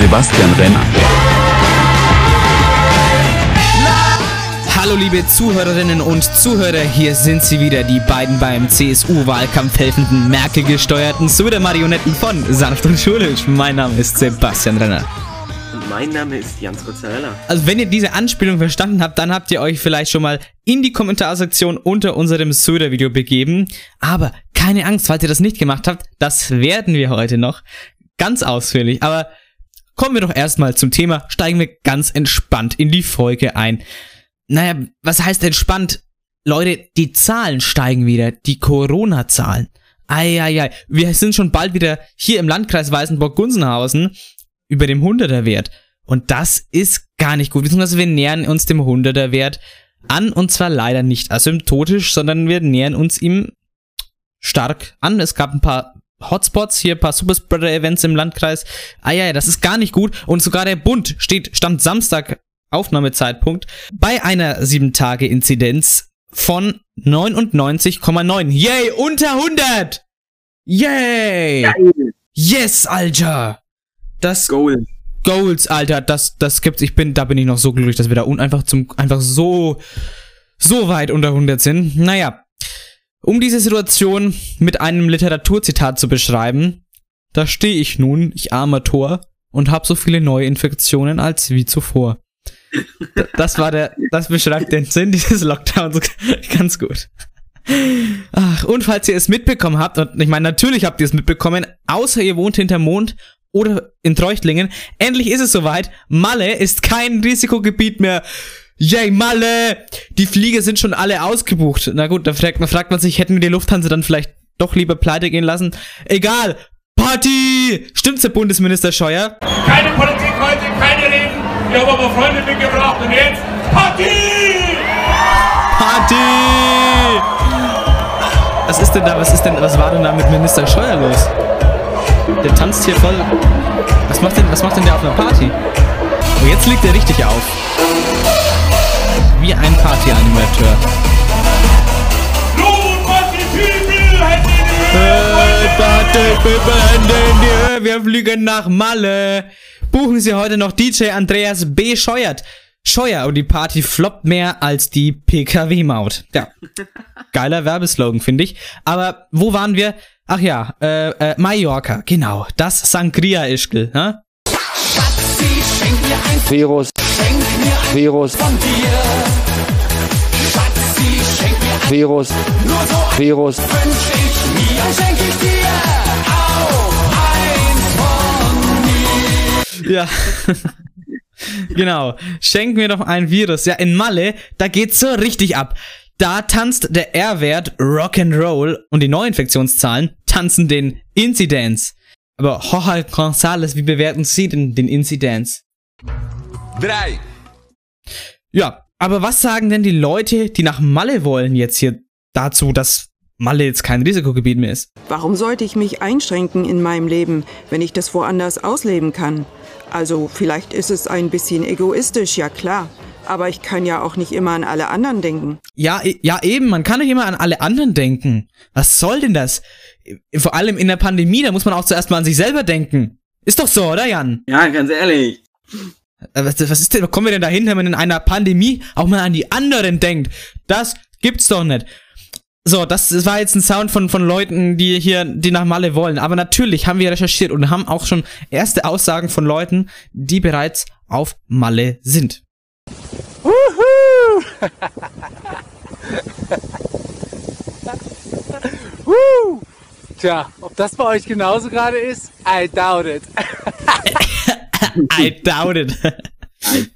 Sebastian Renner. Hallo liebe Zuhörerinnen und Zuhörer, hier sind sie wieder, die beiden beim CSU-Wahlkampf helfenden Merkel-gesteuerten Söder-Marionetten von Sanft und Schulisch. Mein Name ist Sebastian Renner. Und mein Name ist Jans Kozzarella. Also wenn ihr diese Anspielung verstanden habt, dann habt ihr euch vielleicht schon mal in die Kommentarsektion unter unserem Söder-Video begeben. Aber keine Angst, falls ihr das nicht gemacht habt, das werden wir heute noch ganz ausführlich. Aber kommen wir doch erstmal zum Thema, steigen wir ganz entspannt in die Folge ein. Naja, was heißt entspannt? Leute, die Zahlen steigen wieder, die Corona-Zahlen. Eieiei, wir sind schon bald wieder hier im Landkreis Weißenburg-Gunzenhausen über dem 100er-Wert. Und das ist gar nicht gut, beziehungsweise wir nähern uns dem 100er-Wert an und zwar leider nicht asymptotisch, sondern wir nähern uns ihm stark an. Es gab ein paar Hotspots, hier ein paar Superspreader-Events im Landkreis. Ah ja, das ist gar nicht gut. Und sogar der Bund steht, stammt Samstag Aufnahmezeitpunkt bei einer 7-Tage-Inzidenz von 99,9. Yay, unter 100! Yay! Yes, Alter! Das Goal. Goals, Alter, das, das gibt's. Ich bin, da bin ich noch so glücklich, dass wir da un einfach zum, einfach so, so weit unter 100 sind. Naja. Um diese Situation mit einem Literaturzitat zu beschreiben, da stehe ich nun, ich armer Tor, und hab so viele neue Infektionen als wie zuvor. Das war der, das beschreibt den Sinn dieses Lockdowns ganz gut. Ach, und falls ihr es mitbekommen habt, und ich meine, natürlich habt ihr es mitbekommen, außer ihr wohnt hinterm Mond oder in Treuchtlingen, endlich ist es soweit. Malle ist kein Risikogebiet mehr. Yay, Malle! Die Flieger sind schon alle ausgebucht. Na gut, da fragt man, fragt man sich, hätten wir die Lufthansa dann vielleicht doch lieber pleite gehen lassen? Egal! Party! Stimmt's, Herr Bundesminister Scheuer? Keine Politik heute, keine Reden. Wir haben aber Freunde mitgebracht und jetzt Party! Party! Was ist denn da, was ist denn, was war denn da mit Minister Scheuer los? Der tanzt hier voll. Was macht denn, was macht denn der auf einer Party? Oh, jetzt liegt er richtig auf. Wie ein Party-Animateur. Wir fliegen nach Malle. Buchen Sie heute noch DJ Andreas B. Scheuert. Scheuer und die Party floppt mehr als die PKW-Maut. Ja. Geiler Werbeslogan, finde ich. Aber wo waren wir? Ach ja, äh, äh, Mallorca, genau. Das Sangria-Ischgl, ne? Virus. Virus. Virus. Virus. Ja. genau. Schenk mir doch ein Virus. Ja, in Malle, da geht's so richtig ab. Da tanzt der R-Wert Rock'n'Roll und die Neuinfektionszahlen tanzen den Inzidenz. Aber Jorge González, wie bewerten Sie denn den Inzidenz? Drei. Ja, aber was sagen denn die Leute, die nach Malle wollen jetzt hier dazu, dass Malle jetzt kein Risikogebiet mehr ist? Warum sollte ich mich einschränken in meinem Leben, wenn ich das woanders ausleben kann? Also vielleicht ist es ein bisschen egoistisch, ja klar. Aber ich kann ja auch nicht immer an alle anderen denken. Ja, e- ja eben, man kann nicht immer an alle anderen denken. Was soll denn das? Vor allem in der Pandemie, da muss man auch zuerst mal an sich selber denken. Ist doch so, oder Jan? Ja, ganz ehrlich. Äh, Was, was ist denn, wo kommen wir denn dahin, wenn man in einer Pandemie auch mal an die anderen denkt? Das gibt's doch nicht. So, das, das war jetzt ein Sound von, von Leuten, die hier, die nach Malle wollen. Aber natürlich haben wir recherchiert und haben auch schon erste Aussagen von Leuten, die bereits auf Malle sind. Tja, ob das bei euch genauso gerade ist? I doubt it. I doubt it.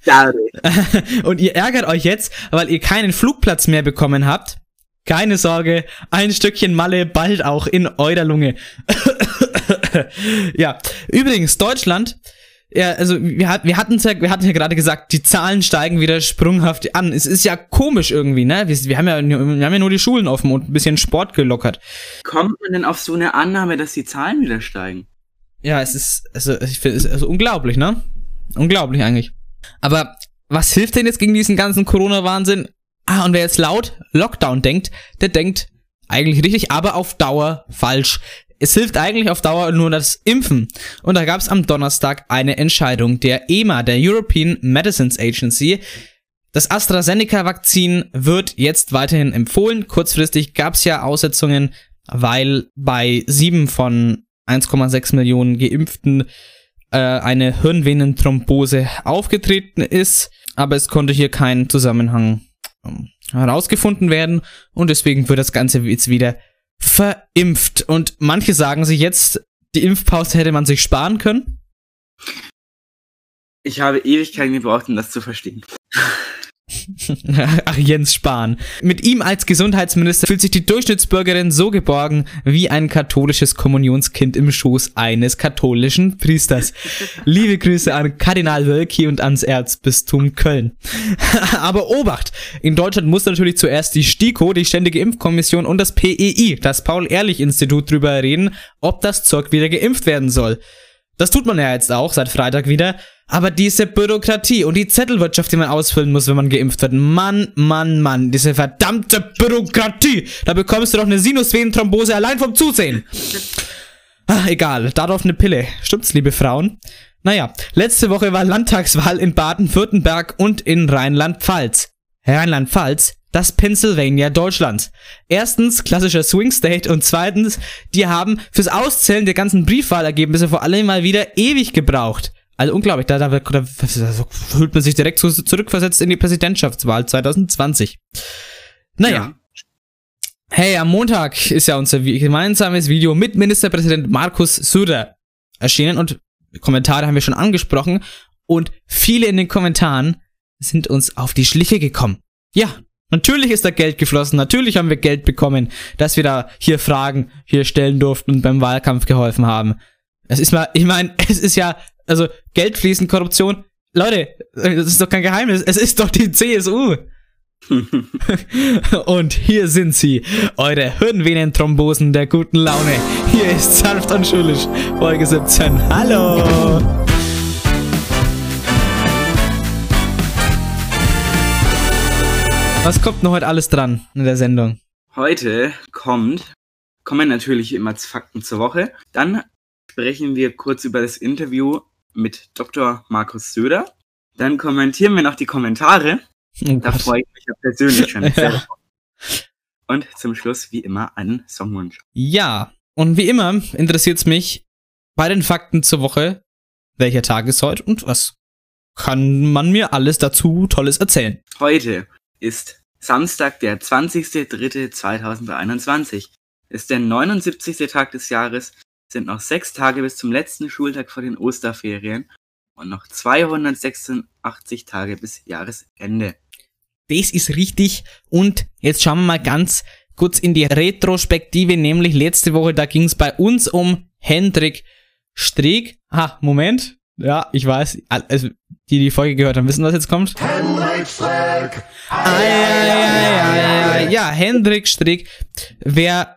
Dauert. Und ihr ärgert euch jetzt, weil ihr keinen Flugplatz mehr bekommen habt. Keine Sorge, ein Stückchen Malle bald auch in eurer Lunge. ja, übrigens, Deutschland, ja, also wir, hat, wir hatten ja, wir hatten ja gerade gesagt, die Zahlen steigen wieder sprunghaft an. Es ist ja komisch irgendwie, ne? Wir, wir, haben ja, wir haben ja nur die Schulen offen und ein bisschen Sport gelockert. Kommt man denn auf so eine Annahme, dass die Zahlen wieder steigen? Ja, es ist, also ich finde es ist also unglaublich, ne? Unglaublich eigentlich. Aber was hilft denn jetzt gegen diesen ganzen Corona-Wahnsinn? Ah, und wer jetzt laut Lockdown denkt, der denkt eigentlich richtig, aber auf Dauer falsch. Es hilft eigentlich auf Dauer nur das Impfen. Und da gab es am Donnerstag eine Entscheidung der EMA, der European Medicines Agency. Das AstraZeneca-Vakzin wird jetzt weiterhin empfohlen. Kurzfristig gab es ja Aussetzungen, weil bei sieben von 1,6 Millionen Geimpften äh, eine Hirnvenenthrombose aufgetreten ist. Aber es konnte hier kein Zusammenhang ähm, herausgefunden werden und deswegen wird das Ganze jetzt wieder verimpft. Und manche sagen sich jetzt, die Impfpause hätte man sich sparen können. Ich habe Ewigkeiten gebraucht, um das zu verstehen. Ach, Jens Spahn. Mit ihm als Gesundheitsminister fühlt sich die Durchschnittsbürgerin so geborgen wie ein katholisches Kommunionskind im Schoß eines katholischen Priesters. Liebe Grüße an Kardinal Wölki und ans Erzbistum Köln. Aber Obacht! In Deutschland muss natürlich zuerst die STIKO, die Ständige Impfkommission und das PEI, das Paul-Ehrlich-Institut, drüber reden, ob das Zeug wieder geimpft werden soll. Das tut man ja jetzt auch seit Freitag wieder. Aber diese Bürokratie und die Zettelwirtschaft, die man ausfüllen muss, wenn man geimpft wird. Mann, Mann, Mann, diese verdammte Bürokratie. Da bekommst du doch eine Sinusvenenthrombose allein vom Zusehen. Ach, egal, darauf eine Pille. Stimmt's, liebe Frauen? Naja, letzte Woche war Landtagswahl in Baden-Württemberg und in Rheinland-Pfalz. Rheinland-Pfalz, das Pennsylvania Deutschlands. Erstens, klassischer Swing State und zweitens, die haben fürs Auszählen der ganzen Briefwahlergebnisse vor allem mal wieder ewig gebraucht. Also unglaublich, da, da, da, fühlt man sich direkt so zurückversetzt in die Präsidentschaftswahl 2020. Naja. Ja. Hey, am Montag ist ja unser gemeinsames Video mit Ministerpräsident Markus Söder erschienen und Kommentare haben wir schon angesprochen und viele in den Kommentaren sind uns auf die Schliche gekommen. Ja, natürlich ist da Geld geflossen, natürlich haben wir Geld bekommen, dass wir da hier Fragen hier stellen durften und beim Wahlkampf geholfen haben. Es ist mal, ich meine, es ist ja also Geld fließen, Korruption. Leute, das ist doch kein Geheimnis. Es ist doch die CSU. und hier sind sie, eure Hirnvenenthrombosen der guten Laune. Hier ist sanft und schulisch, Folge 17. Hallo! Was kommt noch heute alles dran in der Sendung? Heute kommt, kommen natürlich immer Fakten zur Woche. Dann sprechen wir kurz über das Interview mit Dr. Markus Söder. Dann kommentieren wir noch die Kommentare. Oh da freue ich mich ja persönlich schon sehr ja. Und zum Schluss, wie immer, einen Songwunsch. Ja, und wie immer interessiert es mich bei den Fakten zur Woche, welcher Tag ist heute und was kann man mir alles dazu Tolles erzählen. Heute ist Samstag, der 20.03.2021. Ist der 79. Tag des Jahres sind noch sechs Tage bis zum letzten Schultag vor den Osterferien und noch 286 Tage bis Jahresende. Das ist richtig. Und jetzt schauen wir mal ganz kurz in die Retrospektive, nämlich letzte Woche, da ging es bei uns um Hendrik Streeck. Ah, Moment. Ja, ich weiß, also die die Folge gehört haben, wissen, was jetzt kommt. Hendrik Streeck. Ah, ja, Hendrik Streeck. Wer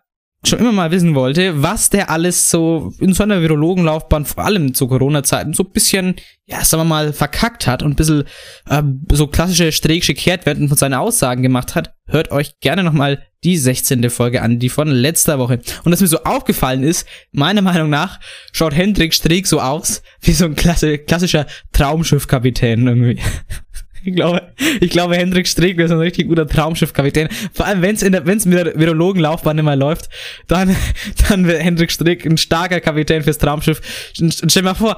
schon immer mal wissen wollte, was der alles so in so einer Virologenlaufbahn, vor allem zu Corona-Zeiten, so ein bisschen, ja, sagen wir mal, verkackt hat und ein bisschen äh, so klassische strägische Kehrtwerten von seinen Aussagen gemacht hat, hört euch gerne nochmal die 16. Folge an, die von letzter Woche. Und was mir so aufgefallen ist, meiner Meinung nach schaut Hendrik Streeck so aus wie so ein klassischer Traumschiffkapitän irgendwie. Ich glaube, ich glaube, Hendrik Streeck ist ein richtig guter Traumschiffkapitän. Vor allem, wenn es in der, wenn es mit der Virologenlaufbahn immer läuft, dann, dann wird Hendrik Streeck ein starker Kapitän fürs Traumschiff. Stell mal vor,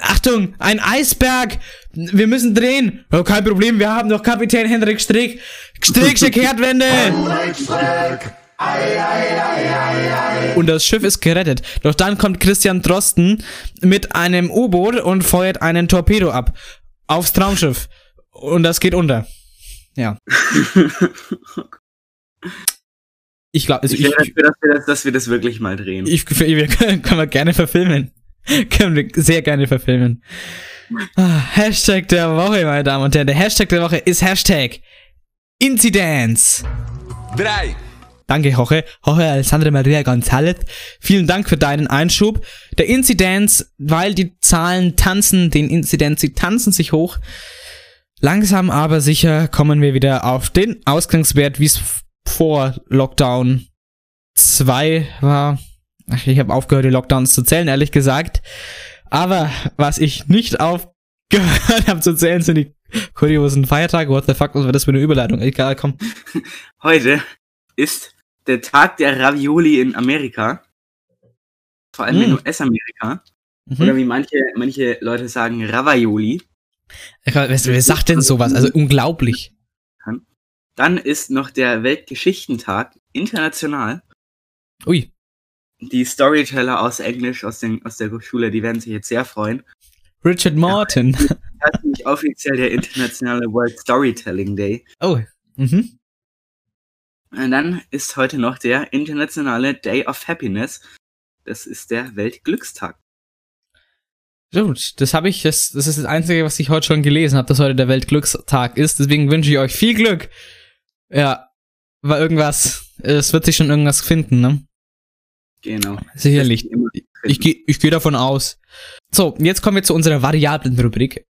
Achtung, ein Eisberg! Wir müssen drehen! Oh, kein Problem, wir haben noch Kapitän Hendrik Streeck. Streecksche Kehrtwende! Und das Schiff ist gerettet. Doch dann kommt Christian Drosten mit einem U-Boot und feuert einen Torpedo ab. Aufs Traumschiff. Und das geht unter. Ja. Ich glaube, also ich, ich, dafür, dass, wir das, dass wir das wirklich mal drehen. Ich, wir können, können wir gerne verfilmen. können wir sehr gerne verfilmen. Ah, Hashtag der Woche, meine Damen und Herren. Der Hashtag der Woche ist Hashtag Inzidenz. Drei. Danke, Hoche. Hoche Alessandra Maria González. Vielen Dank für deinen Einschub. Der Inzidenz, weil die Zahlen tanzen, den Inzidenz, sie tanzen sich hoch. Langsam aber sicher kommen wir wieder auf den Ausgangswert, wie es vor Lockdown 2 war, ach, ich habe aufgehört, die Lockdowns zu zählen, ehrlich gesagt. Aber was ich nicht aufgehört habe zu zählen, sind die kuriosen Feiertage. What the fuck, was war das für eine Überleitung? Egal, komm. Heute ist der Tag der Ravioli in Amerika. Vor allem in Mm. US-Amerika. Oder Mhm. wie manche, manche Leute sagen, Ravaioli. Wer, sagt denn sowas? Also unglaublich. Dann ist noch der Weltgeschichtentag international. Ui. Die Storyteller aus Englisch, aus, den, aus der Schule, die werden sich jetzt sehr freuen. Richard Martin. Das ist nämlich offiziell der internationale World Storytelling Day. Oh. Mhm. Und dann ist heute noch der internationale Day of Happiness. Das ist der Weltglückstag. Gut, das habe ich, das, das ist das Einzige, was ich heute schon gelesen habe, dass heute der Weltglückstag ist. Deswegen wünsche ich euch viel Glück. Ja, war irgendwas, es wird sich schon irgendwas finden, ne? Genau. Sicherlich. Ich gehe ich geh davon aus. So, jetzt kommen wir zu unserer Variablen-Rubrik.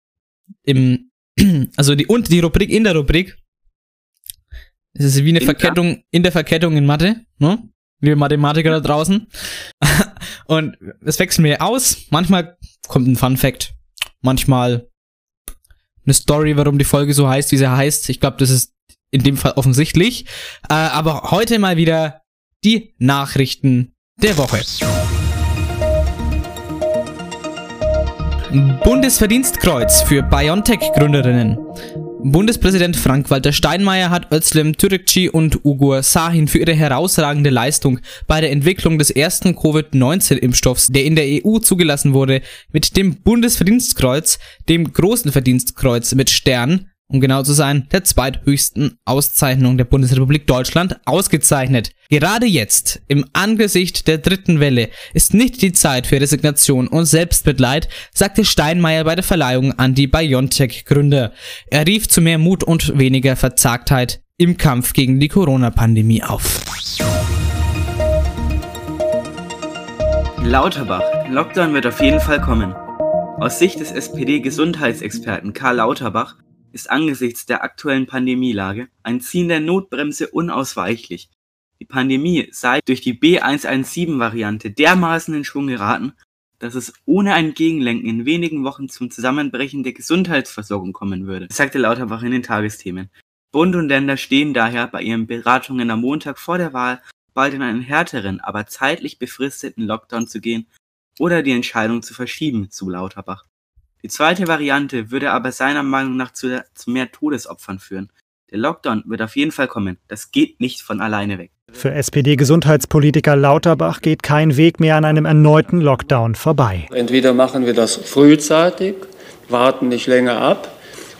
Im, also die, und die Rubrik in der Rubrik. Es ist wie eine In Verkettung in der Verkettung in Mathe, ne? Liebe Mathematiker da draußen. und es wechseln wir aus. Manchmal kommt ein Fun Fact. Manchmal eine Story, warum die Folge so heißt, wie sie heißt. Ich glaube, das ist in dem Fall offensichtlich. Äh, aber heute mal wieder die Nachrichten der Woche. Bundesverdienstkreuz für BioNTech-Gründerinnen. Bundespräsident Frank-Walter Steinmeier hat Özlem Türkci und Ugur Sahin für ihre herausragende Leistung bei der Entwicklung des ersten Covid-19-Impfstoffs, der in der EU zugelassen wurde, mit dem Bundesverdienstkreuz, dem großen Verdienstkreuz mit Stern, um genau zu sein, der zweithöchsten Auszeichnung der Bundesrepublik Deutschland, ausgezeichnet. Gerade jetzt, im Angesicht der dritten Welle, ist nicht die Zeit für Resignation und Selbstmitleid, sagte Steinmeier bei der Verleihung an die BioNTech-Gründer. Er rief zu mehr Mut und weniger Verzagtheit im Kampf gegen die Corona-Pandemie auf. Lauterbach. Lockdown wird auf jeden Fall kommen. Aus Sicht des SPD-Gesundheitsexperten Karl Lauterbach ist angesichts der aktuellen Pandemielage ein Ziehen der Notbremse unausweichlich. Die Pandemie sei durch die B117-Variante dermaßen in Schwung geraten, dass es ohne ein Gegenlenken in wenigen Wochen zum Zusammenbrechen der Gesundheitsversorgung kommen würde, sagte Lauterbach in den Tagesthemen. Bund und Länder stehen daher bei ihren Beratungen am Montag vor der Wahl, bald in einen härteren, aber zeitlich befristeten Lockdown zu gehen oder die Entscheidung zu verschieben, zu Lauterbach. Die zweite Variante würde aber seiner Meinung nach zu, zu mehr Todesopfern führen. Der Lockdown wird auf jeden Fall kommen. Das geht nicht von alleine weg. Für SPD-Gesundheitspolitiker Lauterbach geht kein Weg mehr an einem erneuten Lockdown vorbei. Entweder machen wir das frühzeitig, warten nicht länger ab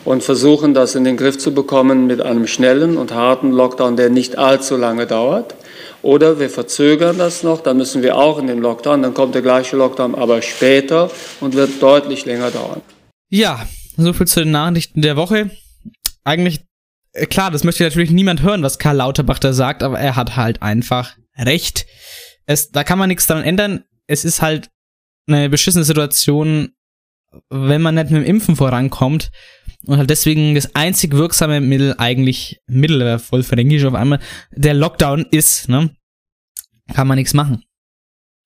und versuchen das in den Griff zu bekommen mit einem schnellen und harten Lockdown, der nicht allzu lange dauert. Oder wir verzögern das noch, dann müssen wir auch in den Lockdown, dann kommt der gleiche Lockdown, aber später und wird deutlich länger dauern. Ja, soviel zu den Nachrichten der Woche. Eigentlich, äh, klar, das möchte natürlich niemand hören, was Karl Lauterbach da sagt, aber er hat halt einfach recht. Es, da kann man nichts dran ändern. Es ist halt eine beschissene Situation, wenn man nicht mit dem Impfen vorankommt. Und halt deswegen das einzig wirksame Mittel eigentlich, Mittel, äh, voll fränkisch auf einmal, der Lockdown ist, ne? Kann man nichts machen.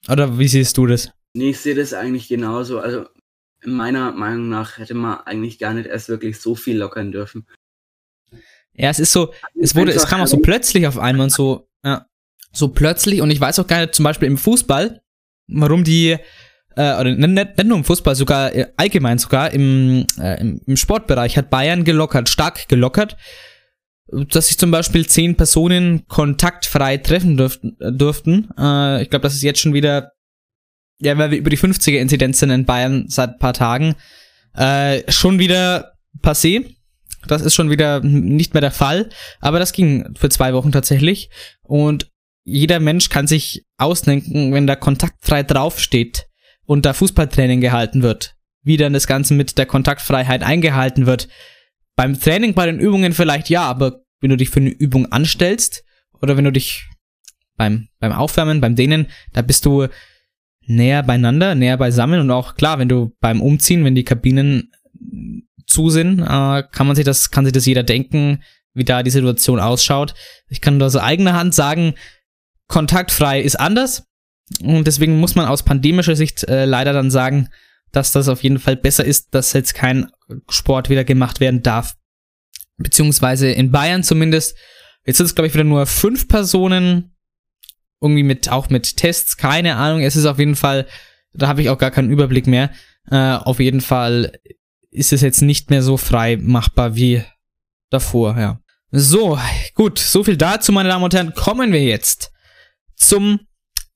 Oder wie siehst du das? Nee, ich sehe das eigentlich genauso. Also meiner Meinung nach hätte man eigentlich gar nicht erst wirklich so viel lockern dürfen. Ja, es ist so, es wurde, es kam auch so plötzlich auf einmal und so, ja, so plötzlich und ich weiß auch gar nicht, zum Beispiel im Fußball, warum die, äh, oder nicht, nicht nicht nur im Fußball, sogar äh, allgemein sogar im, äh, im, Sportbereich hat Bayern gelockert, stark gelockert, dass sich zum Beispiel zehn Personen kontaktfrei treffen dürften, durften. Äh, ich glaube, das ist jetzt schon wieder, ja, weil wir über die 50er-Inzidenz sind in Bayern seit ein paar Tagen, äh, schon wieder passé. Das ist schon wieder nicht mehr der Fall, aber das ging für zwei Wochen tatsächlich. Und jeder Mensch kann sich ausdenken, wenn da kontaktfrei draufsteht und da Fußballtraining gehalten wird, wie dann das Ganze mit der Kontaktfreiheit eingehalten wird. Beim Training, bei den Übungen vielleicht ja, aber wenn du dich für eine Übung anstellst oder wenn du dich beim, beim Aufwärmen, beim Dehnen, da bist du näher beieinander, näher beisammen und auch klar, wenn du beim Umziehen, wenn die Kabinen zu sind, äh, kann man sich das, kann sich das jeder denken, wie da die Situation ausschaut. Ich kann nur aus eigener Hand sagen, kontaktfrei ist anders. Und deswegen muss man aus pandemischer Sicht äh, leider dann sagen, dass das auf jeden Fall besser ist, dass jetzt kein Sport wieder gemacht werden darf. Beziehungsweise in Bayern zumindest. Jetzt sind es, glaube ich, wieder nur fünf Personen. Irgendwie mit, auch mit Tests, keine Ahnung. Es ist auf jeden Fall, da habe ich auch gar keinen Überblick mehr. Äh, auf jeden Fall ist es jetzt nicht mehr so frei machbar wie davor, ja. So, gut, so viel dazu, meine Damen und Herren. Kommen wir jetzt zum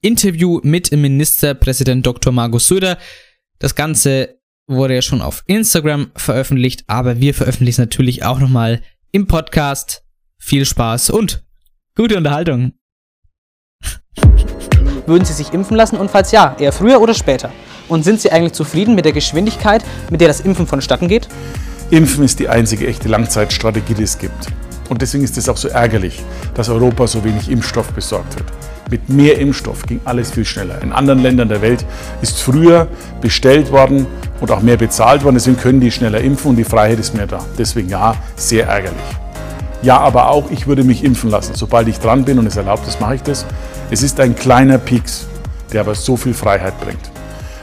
Interview mit Ministerpräsident Dr. Markus Söder. Das Ganze wurde ja schon auf Instagram veröffentlicht, aber wir veröffentlichen es natürlich auch nochmal im Podcast. Viel Spaß und gute Unterhaltung. Würden Sie sich impfen lassen und falls ja, eher früher oder später? Und sind Sie eigentlich zufrieden mit der Geschwindigkeit, mit der das Impfen vonstatten geht? Impfen ist die einzige echte Langzeitstrategie, die es gibt. Und deswegen ist es auch so ärgerlich, dass Europa so wenig Impfstoff besorgt hat. Mit mehr Impfstoff ging alles viel schneller. In anderen Ländern der Welt ist früher bestellt worden und auch mehr bezahlt worden. Deswegen können die schneller impfen und die Freiheit ist mehr da. Deswegen ja, sehr ärgerlich. Ja, aber auch ich würde mich impfen lassen. Sobald ich dran bin und es erlaubt ist, mache ich das. Es ist ein kleiner Pieks, der aber so viel Freiheit bringt.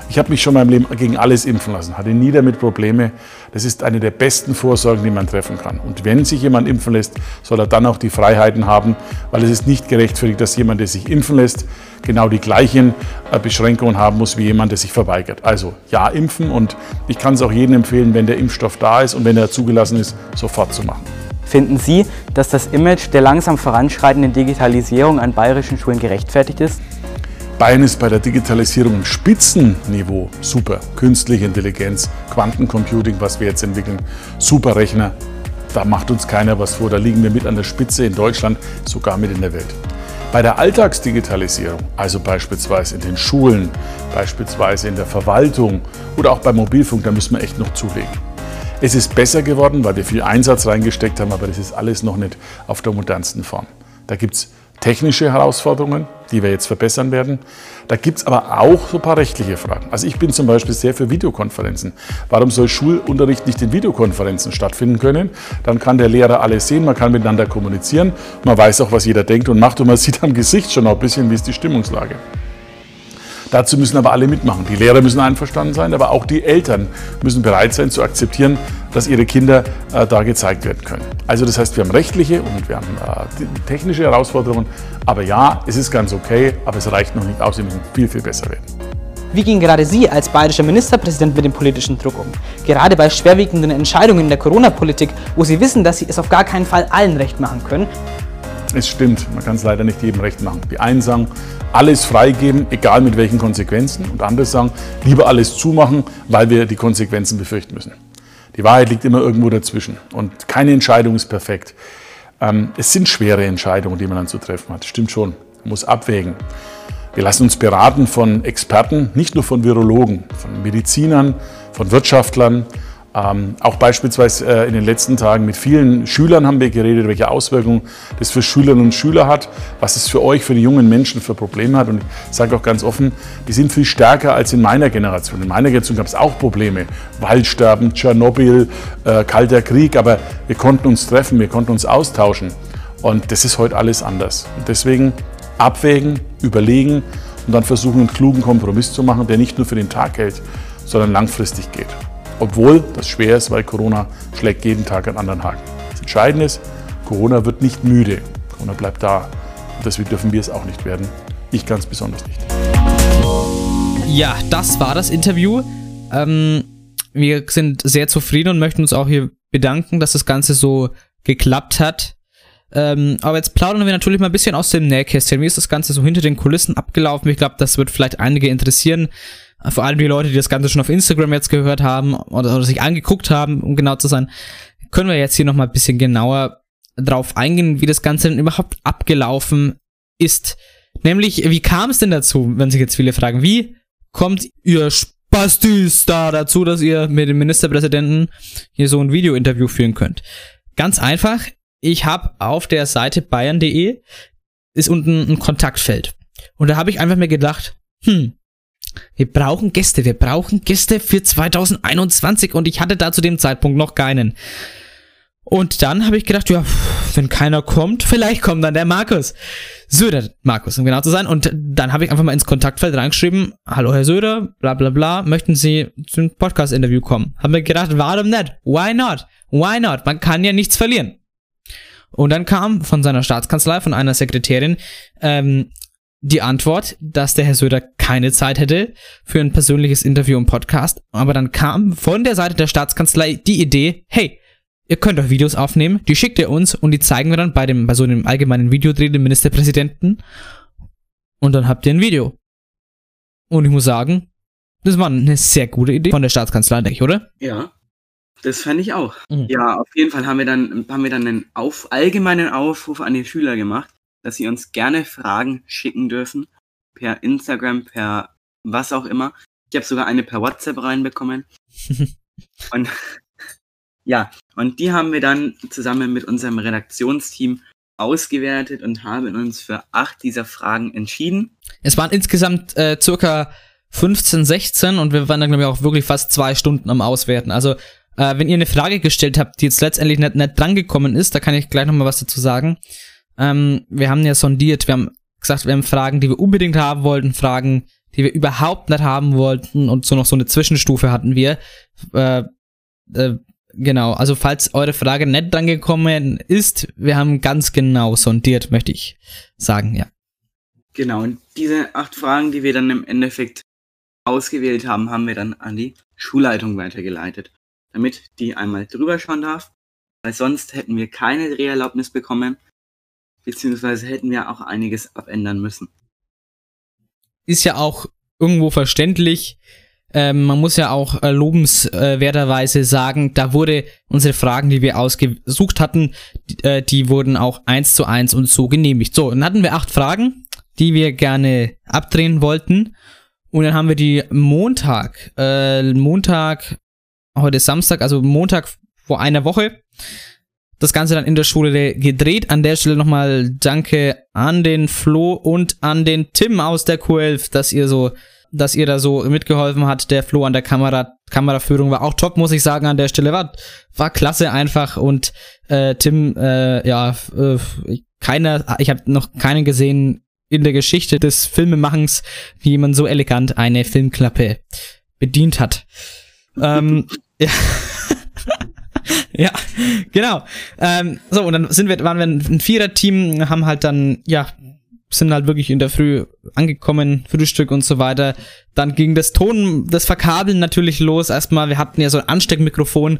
Ich habe mich schon in meinem Leben gegen alles impfen lassen, hatte nie damit Probleme. Das ist eine der besten Vorsorgen, die man treffen kann. Und wenn sich jemand impfen lässt, soll er dann auch die Freiheiten haben, weil es ist nicht gerechtfertigt, dass jemand, der sich impfen lässt, genau die gleichen äh, Beschränkungen haben muss wie jemand, der sich verweigert. Also ja, impfen und ich kann es auch jedem empfehlen, wenn der Impfstoff da ist und wenn er zugelassen ist, sofort zu machen. Finden Sie, dass das Image der langsam voranschreitenden Digitalisierung an bayerischen Schulen gerechtfertigt ist? Bayern ist bei der Digitalisierung im Spitzenniveau super. Künstliche Intelligenz, Quantencomputing, was wir jetzt entwickeln, Superrechner. Da macht uns keiner was vor. Da liegen wir mit an der Spitze in Deutschland, sogar mit in der Welt. Bei der Alltagsdigitalisierung, also beispielsweise in den Schulen, beispielsweise in der Verwaltung oder auch beim Mobilfunk, da müssen wir echt noch zulegen. Es ist besser geworden, weil wir viel Einsatz reingesteckt haben, aber das ist alles noch nicht auf der modernsten Form. Da gibt es technische Herausforderungen, die wir jetzt verbessern werden. Da gibt es aber auch so ein paar rechtliche Fragen. Also ich bin zum Beispiel sehr für Videokonferenzen. Warum soll Schulunterricht nicht in Videokonferenzen stattfinden können? Dann kann der Lehrer alles sehen, man kann miteinander kommunizieren, man weiß auch, was jeder denkt und macht und man sieht am Gesicht schon auch ein bisschen, wie ist die Stimmungslage. Dazu müssen aber alle mitmachen. Die Lehrer müssen einverstanden sein, aber auch die Eltern müssen bereit sein zu akzeptieren, dass ihre Kinder äh, da gezeigt werden können. Also das heißt, wir haben rechtliche und wir haben äh, technische Herausforderungen. Aber ja, es ist ganz okay, aber es reicht noch nicht aus. Sie müssen viel, viel besser werden. Wie gehen gerade Sie als bayerischer Ministerpräsident mit dem politischen Druck um? Gerade bei schwerwiegenden Entscheidungen in der Corona-Politik, wo Sie wissen, dass Sie es auf gar keinen Fall allen recht machen können. Es stimmt, man kann es leider nicht jedem recht machen. Die einen sagen, alles freigeben, egal mit welchen Konsequenzen. Und andere sagen, lieber alles zumachen, weil wir die Konsequenzen befürchten müssen. Die Wahrheit liegt immer irgendwo dazwischen. Und keine Entscheidung ist perfekt. Ähm, es sind schwere Entscheidungen, die man dann zu treffen hat. Stimmt schon. Man muss abwägen. Wir lassen uns beraten von Experten, nicht nur von Virologen, von Medizinern, von Wirtschaftlern, ähm, auch beispielsweise äh, in den letzten Tagen mit vielen Schülern haben wir geredet, welche Auswirkungen das für Schülerinnen und Schüler hat, was es für euch, für die jungen Menschen für Probleme hat. Und ich sage auch ganz offen, die sind viel stärker als in meiner Generation. In meiner Generation gab es auch Probleme. Waldsterben, Tschernobyl, äh, Kalter Krieg, aber wir konnten uns treffen, wir konnten uns austauschen. Und das ist heute alles anders. Und deswegen abwägen, überlegen und dann versuchen, einen klugen Kompromiss zu machen, der nicht nur für den Tag hält, sondern langfristig geht. Obwohl das schwer ist, weil Corona schlägt jeden Tag einen anderen Haken. Das Entscheidende ist, Corona wird nicht müde. Corona bleibt da. Und deswegen dürfen wir es auch nicht werden. Ich ganz besonders nicht. Ja, das war das Interview. Ähm, wir sind sehr zufrieden und möchten uns auch hier bedanken, dass das Ganze so geklappt hat. Ähm, aber jetzt plaudern wir natürlich mal ein bisschen aus dem Nähkästchen. Wie ist das Ganze so hinter den Kulissen abgelaufen? Ich glaube, das wird vielleicht einige interessieren. Vor allem die Leute, die das Ganze schon auf Instagram jetzt gehört haben oder, oder sich angeguckt haben, um genau zu sein, können wir jetzt hier nochmal ein bisschen genauer drauf eingehen, wie das Ganze denn überhaupt abgelaufen ist. Nämlich, wie kam es denn dazu, wenn sich jetzt viele fragen, wie kommt ihr Spastis da dazu, dass ihr mit dem Ministerpräsidenten hier so ein Video-Interview führen könnt? Ganz einfach, ich habe auf der Seite bayern.de ist unten ein Kontaktfeld. Und da habe ich einfach mir gedacht, hm, wir brauchen Gäste, wir brauchen Gäste für 2021 und ich hatte da zu dem Zeitpunkt noch keinen. Und dann habe ich gedacht, ja, wenn keiner kommt, vielleicht kommt dann der Markus. Söder, Markus, um genau zu sein. Und dann habe ich einfach mal ins Kontaktfeld reingeschrieben, hallo Herr Söder, bla bla bla, möchten Sie zum Podcast-Interview kommen? Haben wir gedacht, warum nicht? Why not? Why not? Man kann ja nichts verlieren. Und dann kam von seiner Staatskanzlei, von einer Sekretärin, ähm, die Antwort, dass der Herr Söder keine Zeit hätte für ein persönliches Interview im Podcast. Aber dann kam von der Seite der Staatskanzlei die Idee, hey, ihr könnt doch Videos aufnehmen, die schickt ihr uns und die zeigen wir dann bei dem, bei so einem allgemeinen Videodreh dem Ministerpräsidenten. Und dann habt ihr ein Video. Und ich muss sagen, das war eine sehr gute Idee von der Staatskanzlei, denke ich, oder? Ja, das fände ich auch. Mhm. Ja, auf jeden Fall haben wir dann, haben wir dann einen auf, allgemeinen Aufruf an die Schüler gemacht, dass sie uns gerne Fragen schicken dürfen. Per Instagram, per was auch immer. Ich habe sogar eine per WhatsApp reinbekommen. und ja, und die haben wir dann zusammen mit unserem Redaktionsteam ausgewertet und haben uns für acht dieser Fragen entschieden. Es waren insgesamt äh, circa 15, 16 und wir waren dann, glaube ich, auch wirklich fast zwei Stunden am Auswerten. Also, äh, wenn ihr eine Frage gestellt habt, die jetzt letztendlich nicht, nicht drangekommen ist, da kann ich gleich nochmal was dazu sagen. Ähm, wir haben ja sondiert, wir haben gesagt, wir haben Fragen, die wir unbedingt haben wollten, Fragen, die wir überhaupt nicht haben wollten und so noch so eine Zwischenstufe hatten wir. Äh, äh, Genau, also falls eure Frage nicht drangekommen ist, wir haben ganz genau sondiert, möchte ich sagen, ja. Genau, und diese acht Fragen, die wir dann im Endeffekt ausgewählt haben, haben wir dann an die Schulleitung weitergeleitet, damit die einmal drüber schauen darf, weil sonst hätten wir keine Dreherlaubnis bekommen, beziehungsweise hätten wir auch einiges abändern müssen. Ist ja auch irgendwo verständlich, ähm, man muss ja auch äh, lobenswerterweise sagen, da wurde unsere Fragen, die wir ausgesucht hatten, die, äh, die wurden auch eins zu eins und so genehmigt. So, dann hatten wir acht Fragen, die wir gerne abdrehen wollten. Und dann haben wir die Montag, äh, Montag, heute ist Samstag, also Montag vor einer Woche, das Ganze dann in der Schule gedreht. An der Stelle nochmal Danke an den Flo und an den Tim aus der Q11, dass ihr so dass ihr da so mitgeholfen habt. Der Flo an der Kamera, Kameraführung war auch top, muss ich sagen, an der Stelle. War, war klasse einfach und äh, Tim, äh, ja, äh, keiner, ich habe noch keinen gesehen in der Geschichte des Filmemachens, wie man so elegant eine Filmklappe bedient hat. ähm, ja. Ja, genau. Ähm, so, und dann sind wir, waren wir ein Vierer-Team, haben halt dann, ja, sind halt wirklich in der Früh angekommen, Frühstück und so weiter. Dann ging das Ton, das Verkabeln natürlich los. Erstmal, wir hatten ja so ein Ansteckmikrofon,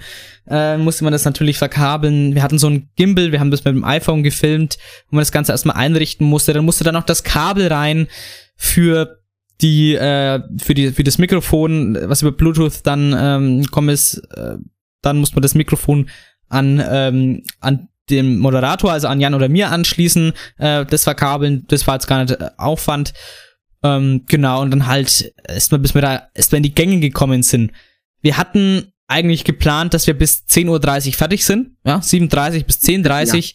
äh, musste man das natürlich verkabeln. Wir hatten so ein Gimbal, wir haben das mit dem iPhone gefilmt, wo man das Ganze erstmal einrichten musste. Dann musste dann noch das Kabel rein für die, äh, für die, für das Mikrofon, was über Bluetooth dann ähm, kommen ist. Äh, dann muss man das Mikrofon an, ähm, an dem Moderator, also an Jan oder mir anschließen, äh, das verkabeln, das war jetzt gar nicht äh, Aufwand. Ähm, genau, und dann halt erstmal, bis wir da erstmal in die Gänge gekommen sind. Wir hatten eigentlich geplant, dass wir bis 10.30 Uhr fertig sind. Ja, 7.30 bis 10.30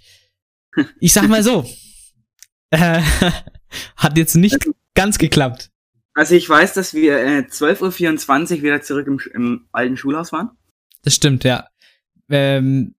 ja. Ich sag mal so. Äh, hat jetzt nicht also, ganz geklappt. Also ich weiß, dass wir äh, 12.24 Uhr wieder zurück im, im alten Schulhaus waren. Das stimmt, ja. Ähm,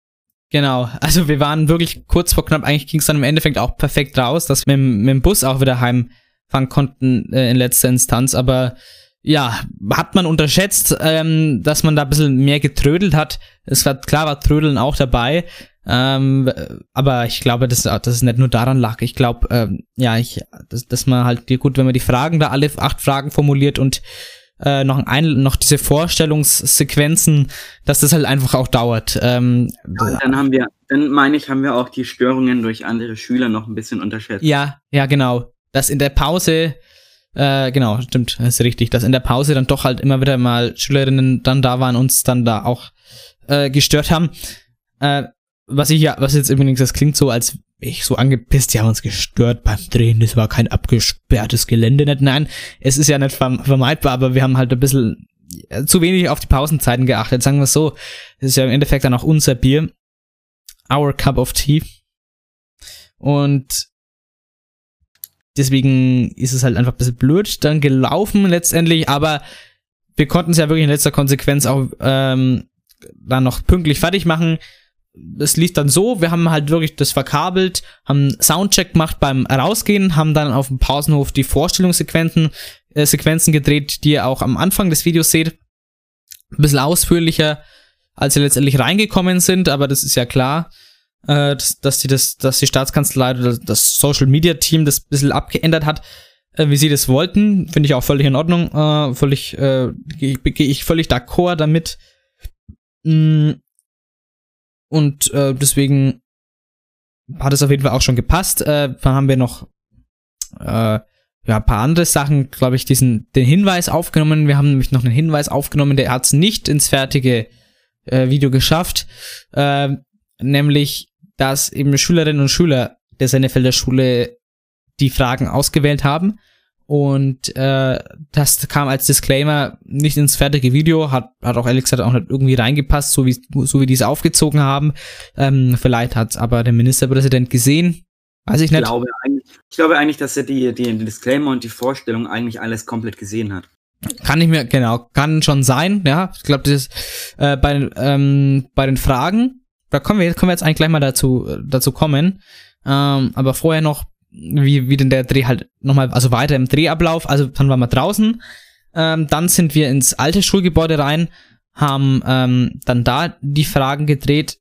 Genau, also wir waren wirklich kurz vor knapp, eigentlich ging es dann im Endeffekt auch perfekt raus, dass wir mit, mit dem Bus auch wieder heimfahren konnten äh, in letzter Instanz, aber ja, hat man unterschätzt, ähm, dass man da ein bisschen mehr getrödelt hat. Es war klar, war Trödeln auch dabei, ähm, aber ich glaube, dass, dass es nicht nur daran lag. Ich glaube, ähm, ja, ich, dass, dass man halt, gut, wenn man die Fragen da alle acht Fragen formuliert und äh, noch, ein, noch diese Vorstellungssequenzen, dass das halt einfach auch dauert. Ähm, ja, dann haben wir, dann meine ich, haben wir auch die Störungen durch andere Schüler noch ein bisschen unterschätzt. Ja, ja, genau. Dass in der Pause, äh, genau, stimmt, ist richtig, dass in der Pause dann doch halt immer wieder mal Schülerinnen dann da waren und uns dann da auch äh, gestört haben. Äh, was ich ja, was jetzt übrigens, das klingt so, als ich so angepisst, die haben uns gestört beim Drehen, das war kein abgesperrtes Gelände, nicht, nein, es ist ja nicht vermeidbar, aber wir haben halt ein bisschen äh, zu wenig auf die Pausenzeiten geachtet, sagen wir es so. Es ist ja im Endeffekt dann auch unser Bier, our cup of tea. Und deswegen ist es halt einfach ein bisschen blöd dann gelaufen letztendlich, aber wir konnten es ja wirklich in letzter Konsequenz auch ähm, dann noch pünktlich fertig machen das lief dann so, wir haben halt wirklich das verkabelt, haben Soundcheck gemacht beim Rausgehen, haben dann auf dem Pausenhof die Vorstellungssequenzen äh, Sequenzen gedreht, die ihr auch am Anfang des Videos seht. Ein bisschen ausführlicher, als sie letztendlich reingekommen sind, aber das ist ja klar, äh, dass, dass, die das, dass die Staatskanzlei oder das Social Media Team das ein bisschen abgeändert hat, äh, wie sie das wollten. Finde ich auch völlig in Ordnung, äh, völlig, äh, gehe geh ich völlig d'accord damit. Mm. Und äh, deswegen hat es auf jeden Fall auch schon gepasst. Äh, dann haben wir noch äh, ja, ein paar andere Sachen, glaube ich, diesen, den Hinweis aufgenommen. Wir haben nämlich noch einen Hinweis aufgenommen, der hat es nicht ins fertige äh, Video geschafft. Äh, nämlich, dass eben Schülerinnen und Schüler der Sennefelder Schule die Fragen ausgewählt haben. Und äh, das kam als Disclaimer nicht ins fertige Video, hat, hat auch ehrlich gesagt auch nicht irgendwie reingepasst, so wie, so wie die es aufgezogen haben. Ähm, vielleicht hat aber der Ministerpräsident gesehen, Weiß ich nicht. Ich glaube, ich glaube eigentlich, dass er die, die Disclaimer und die Vorstellung eigentlich alles komplett gesehen hat. Kann ich mir, genau, kann schon sein, ja. Ich glaube, das ist äh, bei, ähm, bei den Fragen, da kommen wir, können wir jetzt eigentlich gleich mal dazu, dazu kommen. Ähm, aber vorher noch, wie, wie denn der Dreh halt nochmal, also weiter im Drehablauf, also dann waren wir draußen, ähm, dann sind wir ins alte Schulgebäude rein, haben ähm, dann da die Fragen gedreht,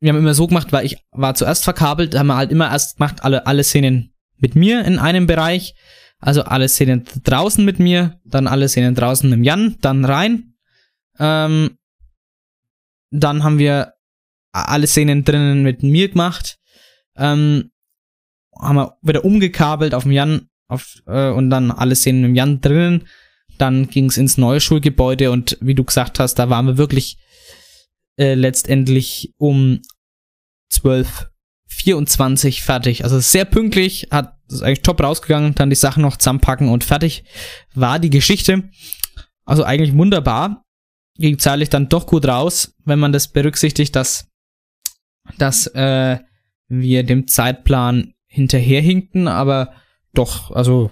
wir haben immer so gemacht, weil ich war zuerst verkabelt, haben wir halt immer erst gemacht, alle, alle Szenen mit mir in einem Bereich, also alle Szenen draußen mit mir, dann alle Szenen draußen mit Jan, dann rein. Ähm, dann haben wir alle Szenen drinnen mit mir gemacht. Ähm, haben wir wieder umgekabelt auf dem Jan auf, äh, und dann alle Szenen mit Jan drinnen. Dann ging es ins neue Schulgebäude und wie du gesagt hast, da waren wir wirklich äh, letztendlich um 12.24 fertig. Also sehr pünktlich, hat ist eigentlich top rausgegangen, dann die Sachen noch zusammenpacken und fertig war die Geschichte. Also eigentlich wunderbar. Ging zeitlich dann doch gut raus, wenn man das berücksichtigt, dass, dass äh, wir dem Zeitplan hinterherhinkten, aber doch, also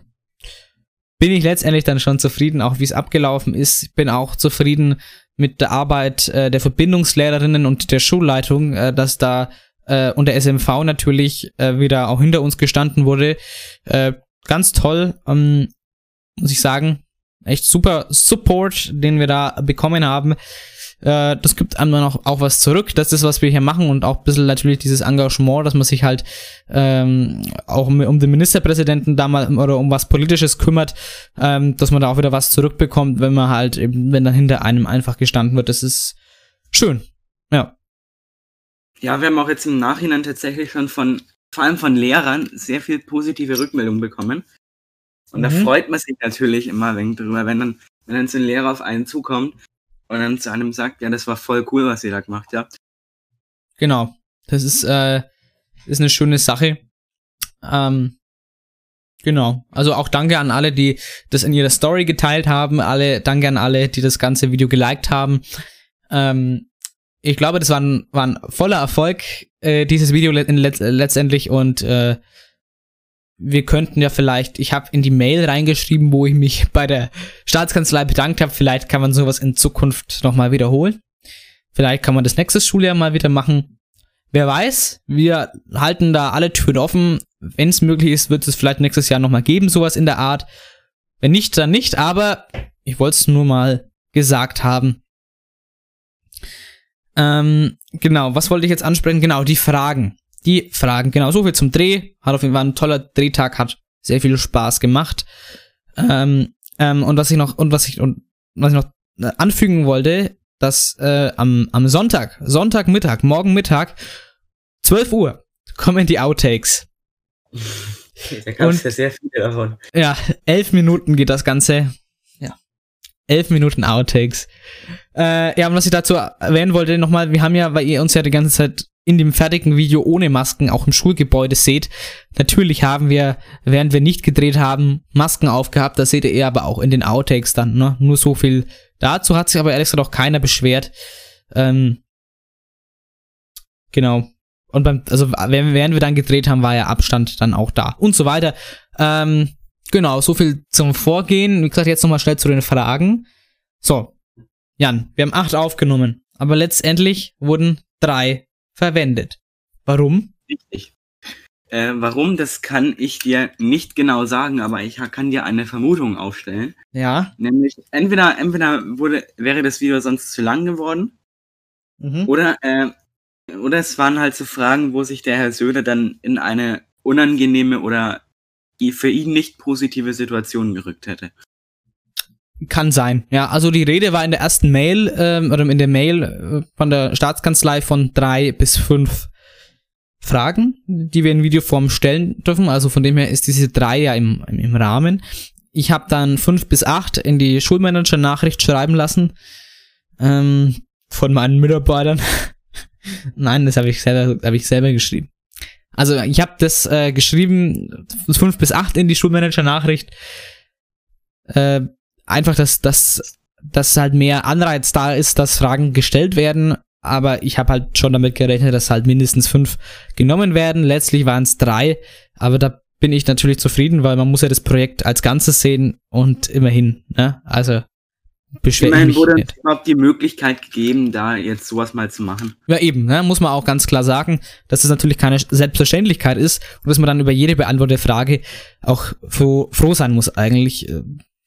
bin ich letztendlich dann schon zufrieden, auch wie es abgelaufen ist. Bin auch zufrieden mit der Arbeit äh, der Verbindungslehrerinnen und der Schulleitung, äh, dass da äh, und der SMV natürlich äh, wieder auch hinter uns gestanden wurde. Äh, ganz toll, ähm, muss ich sagen. Echt super Support, den wir da bekommen haben. Äh, das gibt einem dann auch, auch was zurück. Das ist, was wir hier machen und auch ein bisschen natürlich dieses Engagement, dass man sich halt ähm, auch um, um den Ministerpräsidenten da mal oder um was Politisches kümmert, ähm, dass man da auch wieder was zurückbekommt, wenn man halt eben, wenn dann hinter einem einfach gestanden wird. Das ist schön. Ja. Ja, wir haben auch jetzt im Nachhinein tatsächlich schon von, vor allem von Lehrern, sehr viel positive Rückmeldungen bekommen. Und mhm. da freut man sich natürlich immer ein wenig drüber, wenn dann, wenn dann so ein Lehrer auf einen zukommt und dann zu einem sagt, ja, das war voll cool, was ihr da gemacht habt. Genau. Das ist, äh, ist eine schöne Sache. Ähm, genau. Also auch danke an alle, die das in ihrer Story geteilt haben. Alle, danke an alle, die das ganze Video geliked haben. Ähm, ich glaube, das war ein, war ein voller Erfolg, äh, dieses Video let letztendlich und äh, wir könnten ja vielleicht, ich habe in die Mail reingeschrieben, wo ich mich bei der Staatskanzlei bedankt habe, vielleicht kann man sowas in Zukunft nochmal wiederholen. Vielleicht kann man das nächstes Schuljahr mal wieder machen. Wer weiß, wir halten da alle Türen offen. Wenn es möglich ist, wird es vielleicht nächstes Jahr nochmal geben, sowas in der Art. Wenn nicht, dann nicht, aber ich wollte es nur mal gesagt haben. Ähm, genau, was wollte ich jetzt ansprechen? Genau, die Fragen die Fragen. Genau, so viel zum Dreh. Hat auf jeden Fall ein toller Drehtag, hat sehr viel Spaß gemacht. Ähm, ähm, und was ich noch, und was ich, und was ich noch äh, anfügen wollte, dass äh, am, am Sonntag, Sonntagmittag, morgen Mittag, 12 Uhr, kommen die Outtakes. Da gab es ja sehr viele davon. Ja, elf Minuten geht das Ganze. Ja. Elf Minuten Outtakes. Äh, ja, und was ich dazu erwähnen wollte, nochmal, wir haben ja, weil ihr uns ja die ganze Zeit in dem fertigen Video ohne Masken auch im Schulgebäude seht. Natürlich haben wir, während wir nicht gedreht haben, Masken aufgehabt. Das seht ihr aber auch in den Outtakes dann. Ne? Nur so viel dazu hat sich aber ehrlich gesagt auch keiner beschwert. Ähm, genau. Und beim, also während wir dann gedreht haben, war ja Abstand dann auch da und so weiter. Ähm, genau, so viel zum Vorgehen. Wie gesagt, jetzt nochmal schnell zu den Fragen. So, Jan, wir haben acht aufgenommen, aber letztendlich wurden drei verwendet. Warum? Richtig. Äh, warum, das kann ich dir nicht genau sagen, aber ich kann dir eine Vermutung aufstellen. Ja. Nämlich, entweder, entweder wurde, wäre das Video sonst zu lang geworden, Mhm. oder, äh, oder es waren halt so Fragen, wo sich der Herr Söder dann in eine unangenehme oder für ihn nicht positive Situation gerückt hätte. Kann sein. Ja, also die Rede war in der ersten Mail, ähm, oder in der Mail äh, von der Staatskanzlei von drei bis fünf Fragen, die wir in Videoform stellen dürfen. Also von dem her ist diese drei ja im, im, Rahmen. Ich habe dann fünf bis acht in die Schulmanager-Nachricht schreiben lassen. Ähm, von meinen Mitarbeitern. Nein, das habe ich selber, habe ich selber geschrieben. Also ich habe das äh, geschrieben, fünf bis acht in die Schulmanager-Nachricht. Äh, einfach, dass, dass, dass halt mehr Anreiz da ist, dass Fragen gestellt werden. Aber ich habe halt schon damit gerechnet, dass halt mindestens fünf genommen werden. Letztlich waren es drei. Aber da bin ich natürlich zufrieden, weil man muss ja das Projekt als Ganzes sehen und immerhin, ne? Also beschwere ich Immerhin wurde nicht. überhaupt die Möglichkeit gegeben, da jetzt sowas mal zu machen. Ja, eben, ne? muss man auch ganz klar sagen, dass es natürlich keine Selbstverständlichkeit ist und dass man dann über jede beantwortete Frage auch froh, froh sein muss eigentlich.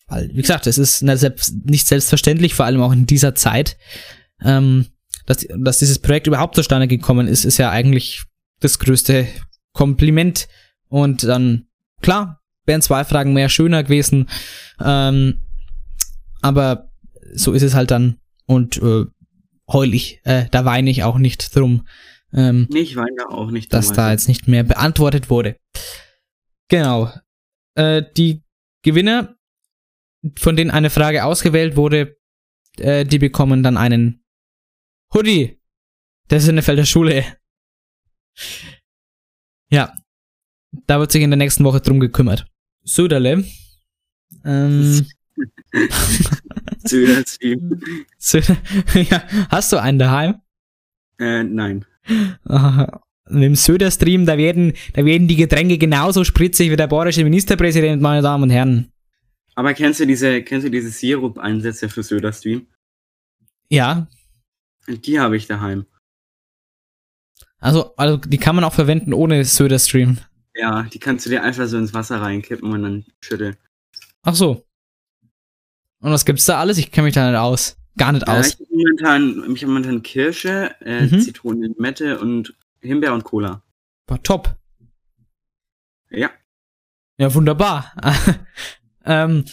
Weil, wie gesagt, es ist nicht, selbst, nicht selbstverständlich, vor allem auch in dieser Zeit. Ähm, dass, dass dieses Projekt überhaupt zustande gekommen ist, ist ja eigentlich das größte Kompliment. Und dann, klar, wären zwei Fragen mehr schöner gewesen. Ähm, aber so ist es halt dann. Und äh, heul ich, äh, da weine ich auch nicht drum, ähm, ich weine da auch nicht. dass drum, da also. jetzt nicht mehr beantwortet wurde. Genau. Äh, die Gewinner, von denen eine Frage ausgewählt wurde, äh, die bekommen dann einen Hoodie der Sinnefelder Schule. Ja. Da wird sich in der nächsten Woche drum gekümmert. Söderle. Ähm, Söder-Stream. Söder, ja, hast du einen daheim? Äh, nein. Aha. Mit dem Söder-Stream, da werden, da werden die Getränke genauso spritzig wie der bayerische Ministerpräsident, meine Damen und Herren. Aber kennst du diese, kennst du diese Sirup-Einsätze für Söder-Stream? Ja, Die habe ich daheim. also, also die kann man auch verwenden ohne Söder-Stream. Ja, die kannst du dir einfach so ins Wasser reinkippen und dann schütteln. Ach so. Und was gibt's da alles? Ich kenne mich da nicht aus. Gar nicht Ja, aus. ich habe momentan, ich hab momentan Kirsche, äh, Mhm. Zitrone, Limette und Himbeer und Cola. War top. Ja. Ja, wunderbar. ähm,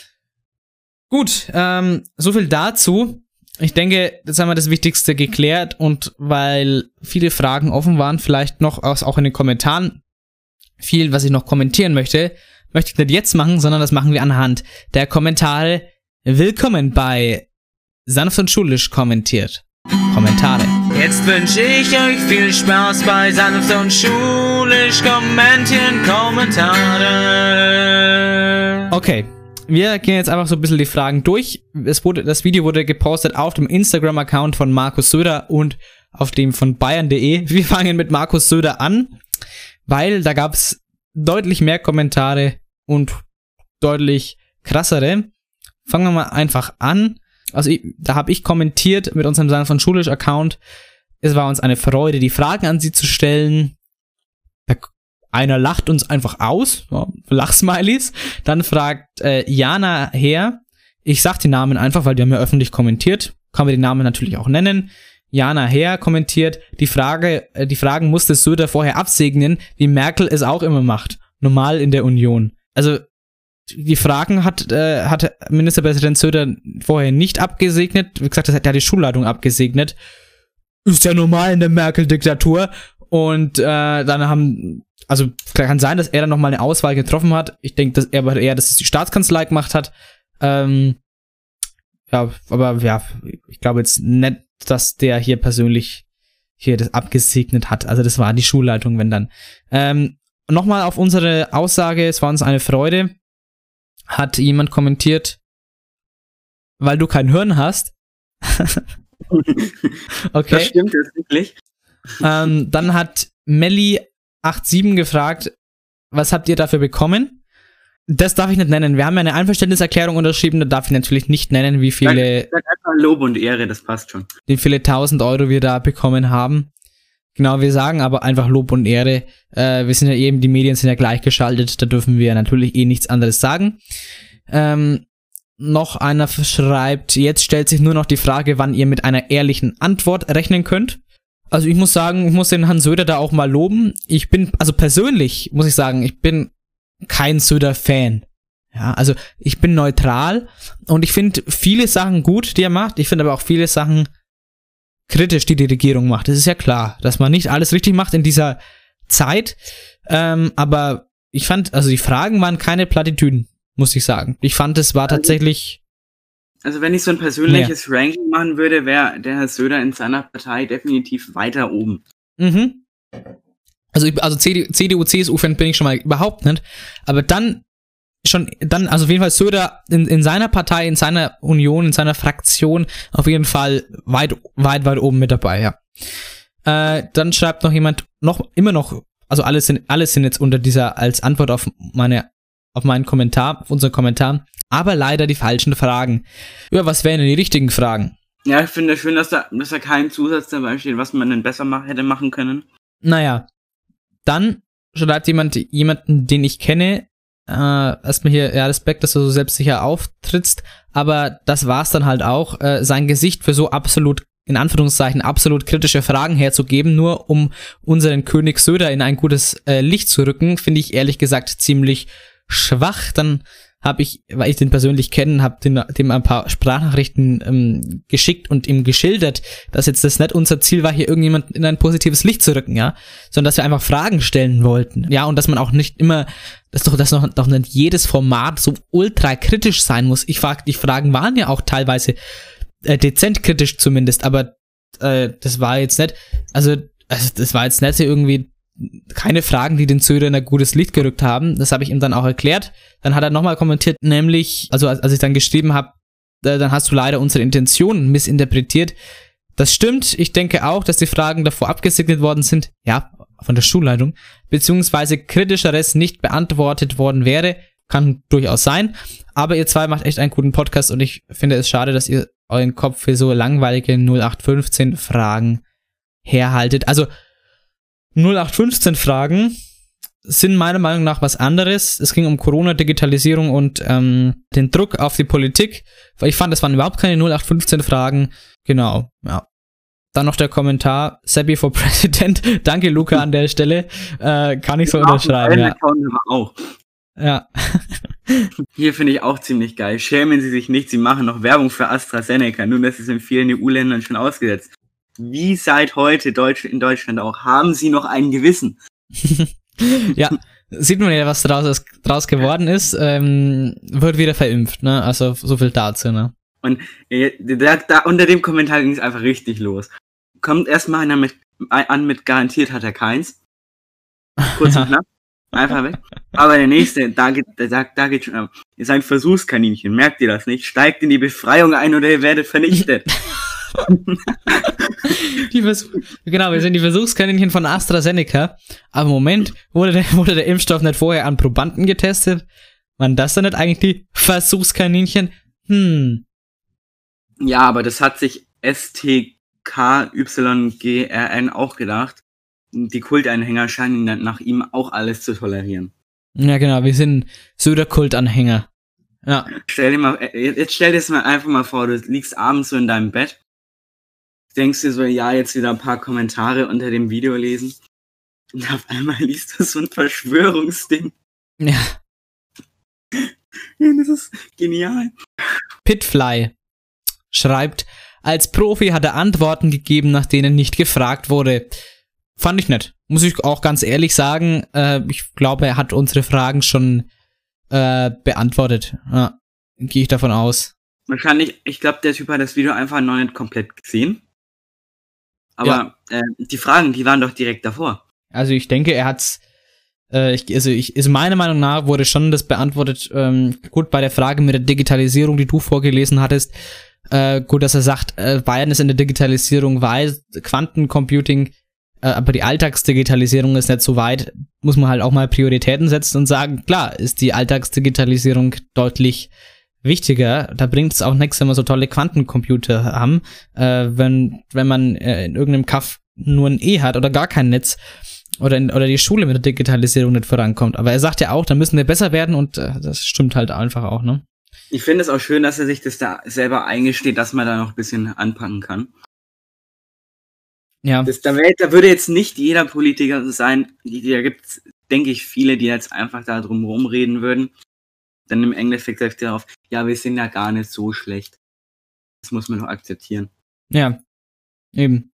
gut, ähm, so viel dazu. Ich denke, jetzt haben wir das Wichtigste geklärt und weil viele Fragen offen waren, vielleicht noch aus, auch in den Kommentaren viel, was ich noch kommentieren möchte, möchte ich nicht jetzt machen, sondern das machen wir anhand der Kommentare. Willkommen bei Sanft und Schulisch kommentiert. Kommentare. Jetzt wünsche ich euch viel Spaß bei Sanft und Schulisch kommentieren Kommentare. Okay, wir gehen jetzt einfach so ein bisschen die Fragen durch. Es wurde, das Video wurde gepostet auf dem Instagram-Account von Markus Söder und auf dem von bayern.de. Wir fangen mit Markus Söder an, weil da gab es deutlich mehr Kommentare und deutlich krassere. Fangen wir mal einfach an. Also ich, da habe ich kommentiert mit unserem Sein von Schulisch Account. Es war uns eine Freude, die Fragen an Sie zu stellen. Da, einer lacht uns einfach aus, Lachsmilies. Dann fragt äh, Jana her. Ich sag die Namen einfach, weil die haben ja öffentlich kommentiert. Kann man den Namen natürlich auch nennen. Jana Her kommentiert, die Frage, äh, die Fragen musste Söder vorher absegnen, wie Merkel es auch immer macht. Normal in der Union. Also die Fragen hat, äh, hat Ministerpräsident Söder vorher nicht abgesegnet. Wie gesagt, das hat ja die Schulleitung abgesegnet. Ist ja normal in der Merkel-Diktatur. Und äh, dann haben, also kann sein, dass er dann nochmal eine Auswahl getroffen hat. Ich denke, dass er aber eher, dass es die Staatskanzlei gemacht hat. Ähm, ja, aber ja, ich glaube jetzt nicht, dass der hier persönlich hier das abgesegnet hat. Also das war die Schulleitung, wenn dann. Ähm, Nochmal auf unsere Aussage, es war uns eine Freude hat jemand kommentiert, weil du kein Hirn hast. okay. Das stimmt jetzt wirklich. Ähm, dann hat Melly87 gefragt, was habt ihr dafür bekommen? Das darf ich nicht nennen. Wir haben ja eine Einverständniserklärung unterschrieben, da darf ich natürlich nicht nennen, wie viele, sag einfach Lob und Ehre, das passt schon. wie viele tausend Euro wir da bekommen haben. Genau, wir sagen aber einfach Lob und Ehre. Äh, wir sind ja eben, die Medien sind ja gleichgeschaltet, da dürfen wir natürlich eh nichts anderes sagen. Ähm, noch einer schreibt, jetzt stellt sich nur noch die Frage, wann ihr mit einer ehrlichen Antwort rechnen könnt. Also ich muss sagen, ich muss den Hans Söder da auch mal loben. Ich bin, also persönlich muss ich sagen, ich bin kein Söder-Fan. Ja, also ich bin neutral und ich finde viele Sachen gut, die er macht. Ich finde aber auch viele Sachen kritisch, die die Regierung macht. Das ist ja klar, dass man nicht alles richtig macht in dieser Zeit. Ähm, aber ich fand, also die Fragen waren keine Plattitüden, muss ich sagen. Ich fand, es war tatsächlich. Also wenn ich so ein persönliches mehr. Ranking machen würde, wäre der Herr Söder in seiner Partei definitiv weiter oben. Mhm. Also, also CDU, CDU CSU-Fan bin ich schon mal überhaupt nicht. Aber dann schon, dann, also auf jeden Fall Söder in, in seiner Partei, in seiner Union, in seiner Fraktion auf jeden Fall weit, weit, weit oben mit dabei, ja. Äh, dann schreibt noch jemand, noch, immer noch, also alles sind, alles sind jetzt unter dieser, als Antwort auf meine, auf meinen Kommentar, auf unseren Kommentar, aber leider die falschen Fragen. Ja, was wären denn die richtigen Fragen? Ja, ich finde es schön, dass da, dass da kein Zusatz dabei steht, was man denn besser mach, hätte machen können. Naja. Dann schreibt jemand, jemanden, den ich kenne, äh, erstmal hier, ja, Respekt, dass du so selbstsicher auftrittst, aber das war's dann halt auch, äh, sein Gesicht für so absolut, in Anführungszeichen, absolut kritische Fragen herzugeben, nur um unseren König Söder in ein gutes äh, Licht zu rücken, finde ich ehrlich gesagt ziemlich schwach. Dann habe ich, weil ich den persönlich kenne, habe dem, dem ein paar Sprachnachrichten ähm, geschickt und ihm geschildert, dass jetzt das nicht unser Ziel war, hier irgendjemand in ein positives Licht zu rücken, ja, sondern dass wir einfach Fragen stellen wollten, ja, und dass man auch nicht immer, dass doch, dass noch, doch nicht jedes Format so ultra kritisch sein muss. Ich frag, die Fragen waren ja auch teilweise äh, dezent kritisch zumindest, aber äh, das war jetzt nicht, also, also das war jetzt nicht irgendwie keine Fragen, die den Söder in ein gutes Licht gerückt haben. Das habe ich ihm dann auch erklärt. Dann hat er nochmal kommentiert, nämlich, also als, ich dann geschrieben habe, äh, dann hast du leider unsere Intentionen missinterpretiert. Das stimmt. Ich denke auch, dass die Fragen davor abgesegnet worden sind. Ja, von der Schulleitung. Beziehungsweise kritischeres nicht beantwortet worden wäre. Kann durchaus sein. Aber ihr zwei macht echt einen guten Podcast und ich finde es schade, dass ihr euren Kopf für so langweilige 0815 Fragen herhaltet. Also 0815 Fragen sind meiner Meinung nach was anderes. Es ging um Corona, Digitalisierung und ähm, den Druck auf die Politik. Ich fand, das waren überhaupt keine 0815 Fragen. Genau, ja. Dann noch der Kommentar, Seppi for President. Danke, Luca, an der Stelle. Äh, kann ich so genau, unterschreiben. Ja. Auch. Ja. Hier finde ich auch ziemlich geil. Schämen Sie sich nicht, Sie machen noch Werbung für AstraZeneca. Nun, das ist in vielen EU-Ländern schon ausgesetzt wie seit heute Deutsch, in Deutschland auch, haben sie noch ein Gewissen. ja, sieht man ja, was draus, draus geworden ist, ähm, wird wieder verimpft, ne? Also so viel dazu, ne? Und äh, da, da, unter dem Kommentar ging es einfach richtig los. Kommt erstmal einer mit, an mit garantiert hat er keins. Kurz und knapp. Einfach weg. Aber der nächste, da geht, da, da geht schon, ist ein Versuchskaninchen. Merkt ihr das nicht? Steigt in die Befreiung ein oder ihr werdet vernichtet. die genau, wir sind die Versuchskaninchen von AstraZeneca. Aber Moment, wurde der, wurde der Impfstoff nicht vorher an Probanden getestet? Waren das dann nicht eigentlich die Versuchskaninchen? Hm. Ja, aber das hat sich STKYGRN auch gedacht. Die Kultanhänger scheinen nach ihm auch alles zu tolerieren. Ja, genau, wir sind Söder-Kultanhänger. Ja. Stell dir mal, jetzt stell dir das mal einfach mal vor, du liegst abends so in deinem Bett denkst dir so, ja, jetzt wieder ein paar Kommentare unter dem Video lesen. Und auf einmal liest du so ein Verschwörungsding. Ja. Das ist genial. Pitfly schreibt, als Profi hat er Antworten gegeben, nach denen nicht gefragt wurde. Fand ich nett. Muss ich auch ganz ehrlich sagen. Äh, ich glaube, er hat unsere Fragen schon äh, beantwortet. Ja, Gehe ich davon aus. Wahrscheinlich, ich glaube, der Typ hat das Video einfach noch nicht komplett gesehen. Aber ja. äh, die Fragen, die waren doch direkt davor. Also ich denke, er hat's. Äh, ich, also ich, also meiner Meinung nach wurde schon das beantwortet. Ähm, gut bei der Frage mit der Digitalisierung, die du vorgelesen hattest. Äh, gut, dass er sagt, äh, Bayern ist in der Digitalisierung weit, Quantencomputing, äh, aber die Alltagsdigitalisierung ist nicht so weit. Muss man halt auch mal Prioritäten setzen und sagen, klar, ist die Alltagsdigitalisierung deutlich wichtiger. Da bringt es auch nichts, wenn wir so tolle Quantencomputer haben. Äh, wenn, wenn man äh, in irgendeinem Kaff nur ein E hat oder gar kein Netz oder, in, oder die Schule mit der Digitalisierung nicht vorankommt. Aber er sagt ja auch, da müssen wir besser werden und äh, das stimmt halt einfach auch, ne? Ich finde es auch schön, dass er sich das da selber eingesteht, dass man da noch ein bisschen anpacken kann. Ja. Das, da, wär, da würde jetzt nicht jeder Politiker sein. Da gibt es, denke ich, viele, die jetzt einfach da drum rumreden würden. Dann im Endeffekt sagt er auf, ja, wir sind ja gar nicht so schlecht. Das muss man doch akzeptieren. Ja, eben.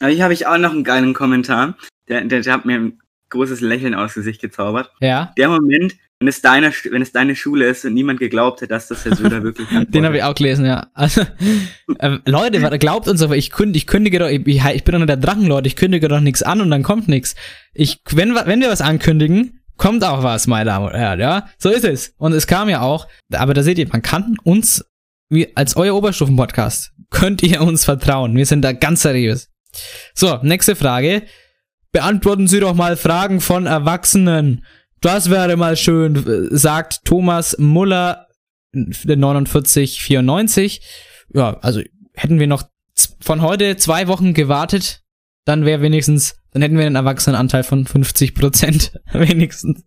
Aber hier habe ich auch noch einen geilen Kommentar. Der, der, der hat mir ein großes Lächeln aus Gesicht gezaubert. Ja. Der Moment, wenn es deine, wenn es deine Schule ist und niemand geglaubt hat, dass das Herr Söder wirklich Den habe ich auch gelesen, ja. Also, äh, Leute, glaubt uns aber, ich, künd, ich kündige doch, ich, ich bin doch nur der Drachenlord, ich kündige doch nichts an und dann kommt nichts. Ich, wenn, wenn wir was ankündigen, kommt auch was, meine Damen und Herren, ja. So ist es. Und es kam ja auch, aber da seht ihr, man kann uns, als euer Oberstufen-Podcast, könnt ihr uns vertrauen. Wir sind da ganz seriös. So, nächste Frage. Beantworten Sie doch mal Fragen von Erwachsenen. Das wäre mal schön, sagt Thomas Muller, 4994. Ja, also hätten wir noch von heute zwei Wochen gewartet, dann wäre wenigstens, dann hätten wir einen Erwachsenenanteil von 50 Prozent wenigstens.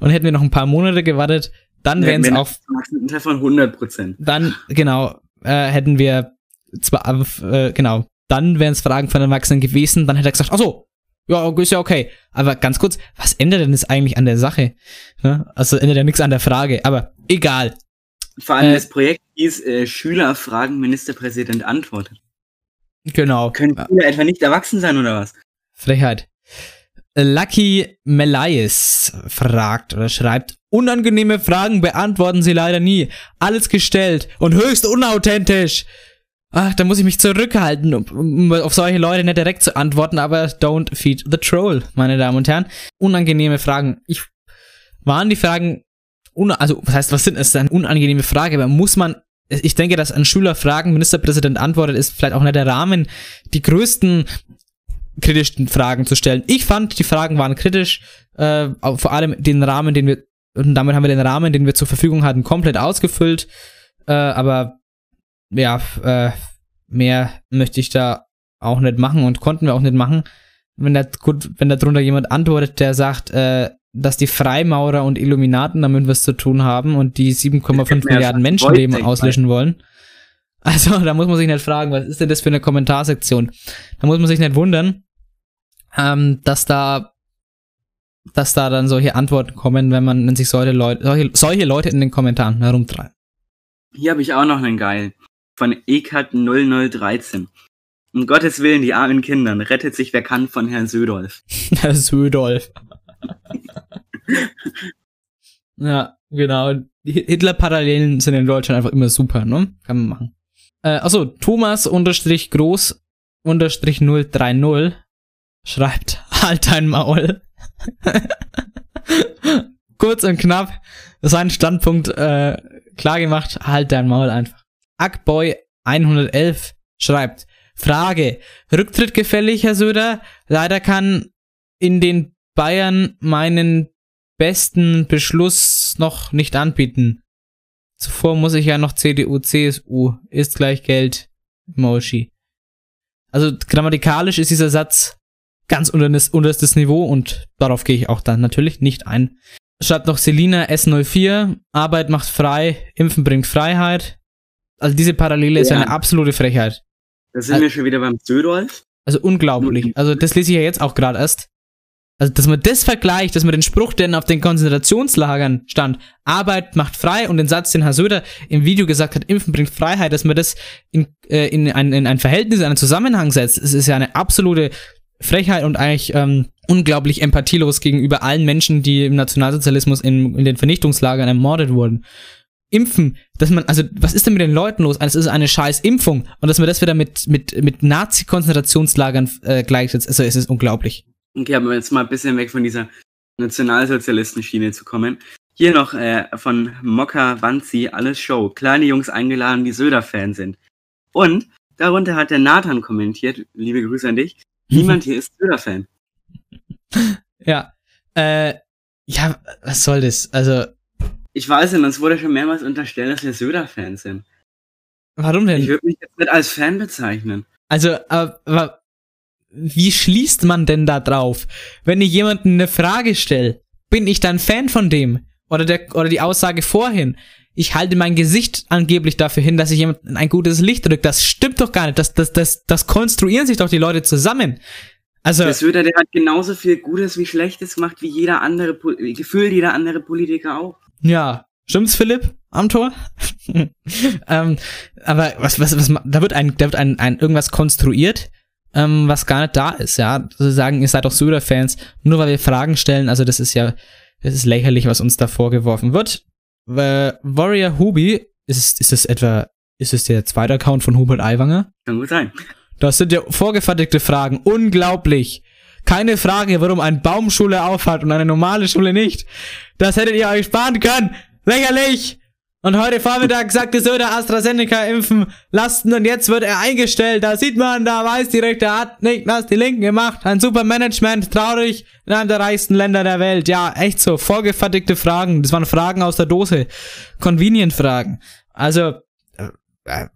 Und hätten wir noch ein paar Monate gewartet, dann wären es auf Erwachsenenanteil von 100 Prozent. Dann genau äh, hätten wir zwar äh, genau, dann wären es Fragen von Erwachsenen gewesen. Dann hätte er gesagt, ach so, ja, ist ja okay. Aber ganz kurz, was ändert denn das eigentlich an der Sache? Ne? Also ändert ja nichts an der Frage, aber egal. Vor allem Äh, das Projekt hieß äh, Schüler fragen, Ministerpräsident antwortet. Genau. Können Schüler etwa nicht erwachsen sein oder was? Frechheit. Lucky Melayes fragt oder schreibt, unangenehme Fragen beantworten sie leider nie. Alles gestellt und höchst unauthentisch. Ach, da muss ich mich zurückhalten, um, auf solche Leute nicht direkt zu antworten, aber don't feed the troll, meine Damen und Herren. Unangenehme Fragen. Ich, waren die Fragen, also, was heißt, was sind es denn? Unangenehme Frage, aber muss man, ich denke, dass ein Schüler Fragen, Ministerpräsident antwortet, ist vielleicht auch nicht der Rahmen, die größten kritischen Fragen zu stellen. Ich fand, die Fragen waren kritisch, äh, vor allem den Rahmen, den wir, und damit haben wir den Rahmen, den wir zur Verfügung hatten, komplett ausgefüllt, äh, aber ja, äh, mehr möchte ich da auch nicht machen und konnten wir auch nicht machen. Wenn da gut, wenn da drunter jemand antwortet, der sagt, äh, dass die Freimaurer und Illuminaten damit was zu tun haben und die 7,5 mir ja Milliarden Menschenleben auslöschen wollen. Also, da muss man sich nicht fragen, was ist denn das für eine Kommentarsektion? Da muss man sich nicht wundern, ähm, dass da, dass da dann solche Antworten kommen, wenn man, wenn sich solche Leute, solche, solche Leute in den Kommentaren herumtreiben. Hier habe ich auch noch einen geil. Von Ekat 0013. Um Gottes Willen, die armen Kindern. Rettet sich wer kann von Herrn Södolf. Herr Södolf. ja, genau. Die Hitler-Parallelen sind in Deutschland einfach immer super, ne? Kann man machen. Äh, achso, Thomas unterstrich groß unterstrich 030 schreibt, halt dein Maul. Kurz und knapp, sein Standpunkt äh, klar gemacht, halt dein Maul einfach. Ackboy 111 schreibt, Frage, Rücktritt gefällig, Herr Söder? Leider kann in den Bayern meinen besten Beschluss noch nicht anbieten. Zuvor muss ich ja noch CDU, CSU, ist gleich Geld, Emoji. Also grammatikalisch ist dieser Satz ganz unterstes Niveau und darauf gehe ich auch dann natürlich nicht ein. Schreibt noch Selina S04, Arbeit macht frei, Impfen bringt Freiheit. Also diese Parallele ist Ja. eine absolute Frechheit. Da sind Also- wir schon wieder beim Södolf. Also unglaublich. Also das lese ich ja jetzt auch gerade erst. Also, dass man das vergleicht, dass man den Spruch, der auf den Konzentrationslagern stand, Arbeit macht frei und den Satz, den Herr Söder im Video gesagt hat, Impfen bringt Freiheit, dass man das in, äh, in, ein, in ein Verhältnis, in einen Zusammenhang setzt, es ist ja eine absolute Frechheit und eigentlich ähm, unglaublich empathielos gegenüber allen Menschen, die im Nationalsozialismus in, in den Vernichtungslagern ermordet wurden. Impfen, dass man, also was ist denn mit den Leuten los? Es ist eine scheiß Impfung und dass man das wieder mit, mit, mit Nazi-Konzentrationslagern äh, gleichsetzt, also es ist unglaublich. Okay, aber jetzt mal ein bisschen weg von dieser Nationalsozialisten-Schiene zu kommen. Hier noch äh, von Mokka Wanzi, alles Show. Kleine Jungs eingeladen, die Söder-Fan sind. Und darunter hat der Nathan kommentiert, liebe Grüße an dich, niemand hier ist Söder-Fan. Ja. Äh, ja, was soll das? Also, Ich weiß nicht, uns wurde schon mehrmals unterstellt, dass wir Söder-Fans sind. warum denn? Ich würde mich jetzt nicht als Fan bezeichnen. Also, aber, aber wie schließt man denn da drauf? Wenn ich jemandem eine Frage stelle, bin ich dann Fan von dem? Oder, der, oder die Aussage vorhin, ich halte mein Gesicht angeblich dafür hin, dass ich jemand in ein gutes Licht drücke. Das stimmt doch gar nicht. Das, das, das, das konstruieren sich doch die Leute zusammen. Also, Der Söder, der hat genauso viel Gutes wie Schlechtes gemacht wie jeder andere, gefühlt jeder andere Politiker auch. ja, stimmt's, Philipp, am Tor? ähm, aber was, was, was, da wird ein, da wird ein, ein irgendwas konstruiert, ähm, was gar nicht da ist, ja. Sie sagen, ihr seid doch Söder-Fans, nur weil wir Fragen stellen, also das ist ja, das ist lächerlich, was uns da vorgeworfen wird. Äh, Warrior Hubi, ist, es- ist es etwa, ist es der zweite Account von Hubert Aiwanger? Kann gut sein. Das sind ja vorgefertigte Fragen. Unglaublich. Keine Frage, warum eine Baumschule aufhat und eine normale Schule nicht. Das hättet ihr euch sparen können. Lächerlich. Und heute Vormittag sagte Söder AstraZeneca impfen lassen und jetzt wird er eingestellt. Da sieht man, da weiß die Rechte hat nicht, was die Linken gemacht. Ein super Management, traurig, in einem der reichsten Länder der Welt. Ja, echt so, vorgefertigte Fragen. Das waren Fragen aus der Dose. Convenient-Fragen. Also, äh, äh,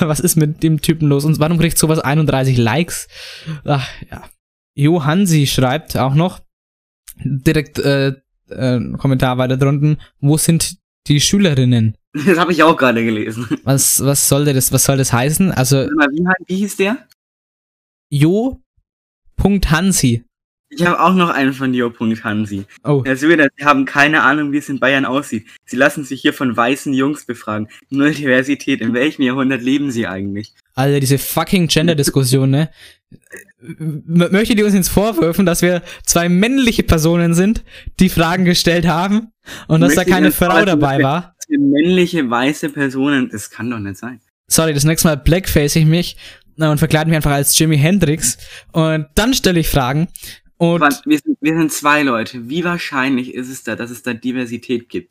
was ist mit dem Typen los? Und warum kriegt sowas 31 Likes? Ach, ja. Johansi schreibt auch noch, direkt äh, äh, Kommentar weiter drunten, wo sind die Schülerinnen? Das habe ich auch gerade gelesen. Was, was soll das, was soll das heißen? Also, mal, Wie, wie hieß der? Jo.Hansi. Ich habe auch noch einen von Jo.Hansi. Oh. Herr Söder, Sie haben keine Ahnung, wie es in Bayern aussieht. Sie lassen sich hier von weißen Jungs befragen. Null Diversität. In welchem Jahrhundert leben Sie eigentlich? Alter, diese fucking Gender-Diskussion, ne? Möchtet ihr uns jetzt vorwürfen, dass wir zwei männliche Personen sind, die Fragen gestellt haben und dass da keine Frau dabei war? Männliche, weiße Personen, das kann doch nicht sein. sorry, das nächste Mal blackface ich mich und verkleide mich einfach als Jimi Hendrix und dann stelle ich Fragen und Aber wir, sind, wir sind zwei Leute. Wie wahrscheinlich ist es da, dass es da Diversität gibt?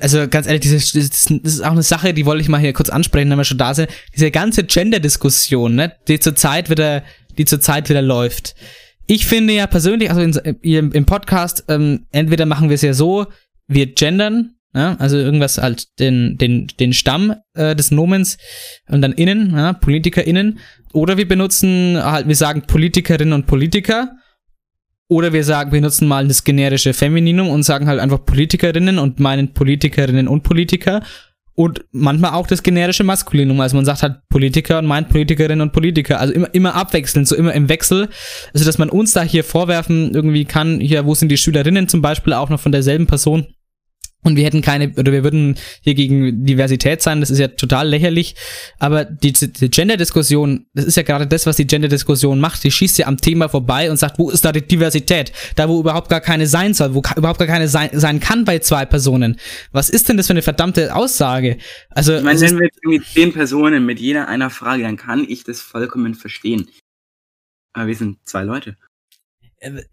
also ganz ehrlich, diese, das, ist auch eine Sache, die wollte ich mal hier kurz ansprechen, wenn wir schon da sind. Diese ganze Gender-Diskussion, ne, die zurzeit wieder, die zurzeit wieder läuft. Ich finde ja persönlich, also in, im, im Podcast, ähm, entweder machen wir es ja so, wir gendern, ja, also irgendwas halt den, den, den Stamm äh, des Nomens und dann innen, ja, PolitikerInnen, oder wir benutzen halt, wir sagen Politikerinnen und Politiker, oder wir sagen, wir nutzen mal das generische Femininum und sagen halt einfach Politikerinnen und meinen Politikerinnen und Politiker. Und manchmal auch das generische Maskulinum. Also man sagt halt Politiker und meint Politikerinnen und Politiker. Also immer, immer abwechselnd, so immer im Wechsel. Also dass man uns da hier vorwerfen irgendwie kann, hier, wo sind die Schülerinnen zum Beispiel auch noch von derselben Person. Und wir hätten keine, oder wir würden hier gegen Diversität sein, das ist ja total lächerlich. Aber die, die Gender-Diskussion, das ist ja gerade das, was die Gender-Diskussion macht. Die schießt ja am Thema vorbei und sagt, wo ist da die Diversität? Da, wo überhaupt gar keine sein soll, wo überhaupt gar keine sein, sein kann bei zwei Personen. Was ist denn das für eine verdammte Aussage? Also, Ich meine, wenn wir jetzt irgendwie zehn Personen mit jeder einer Frage, dann kann ich das vollkommen verstehen. Aber wir sind zwei Leute.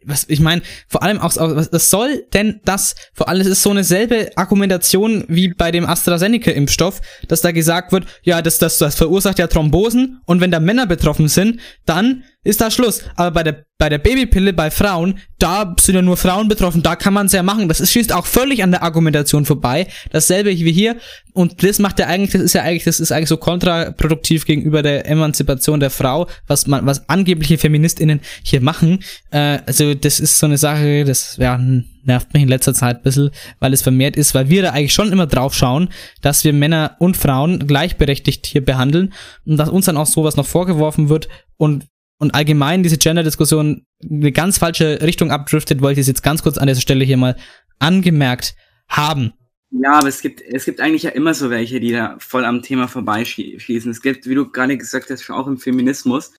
Was ich meine, vor allem auch, was soll denn das? Vor allem es ist so eine selbe Argumentation wie bei dem AstraZeneca-Impfstoff, dass da gesagt wird, ja, das, das, das verursacht ja Thrombosen und wenn da Männer betroffen sind, dann ist da Schluss. Aber bei der, bei der Babypille bei Frauen, da sind ja nur Frauen betroffen, da kann man es ja machen. Das ist, schießt auch völlig an der Argumentation vorbei. Dasselbe wie hier. Und das macht ja eigentlich, das ist ja eigentlich, das ist eigentlich so kontraproduktiv gegenüber der Emanzipation der Frau, was man, was angebliche FeministInnen hier machen. Äh, also das ist so eine Sache, das ja, nervt mich in letzter Zeit ein bisschen, weil es vermehrt ist, weil wir da eigentlich schon immer drauf schauen, dass wir Männer und Frauen gleichberechtigt hier behandeln und dass uns dann auch sowas noch vorgeworfen wird und und allgemein diese Gender-Diskussion eine ganz falsche Richtung abdriftet, wollte ich es jetzt ganz kurz an dieser Stelle hier mal angemerkt haben. Ja, aber es gibt, es gibt eigentlich ja immer so welche, die da voll am Thema vorbeischießen. Es gibt, wie du gerade gesagt hast, schon auch im Feminismus,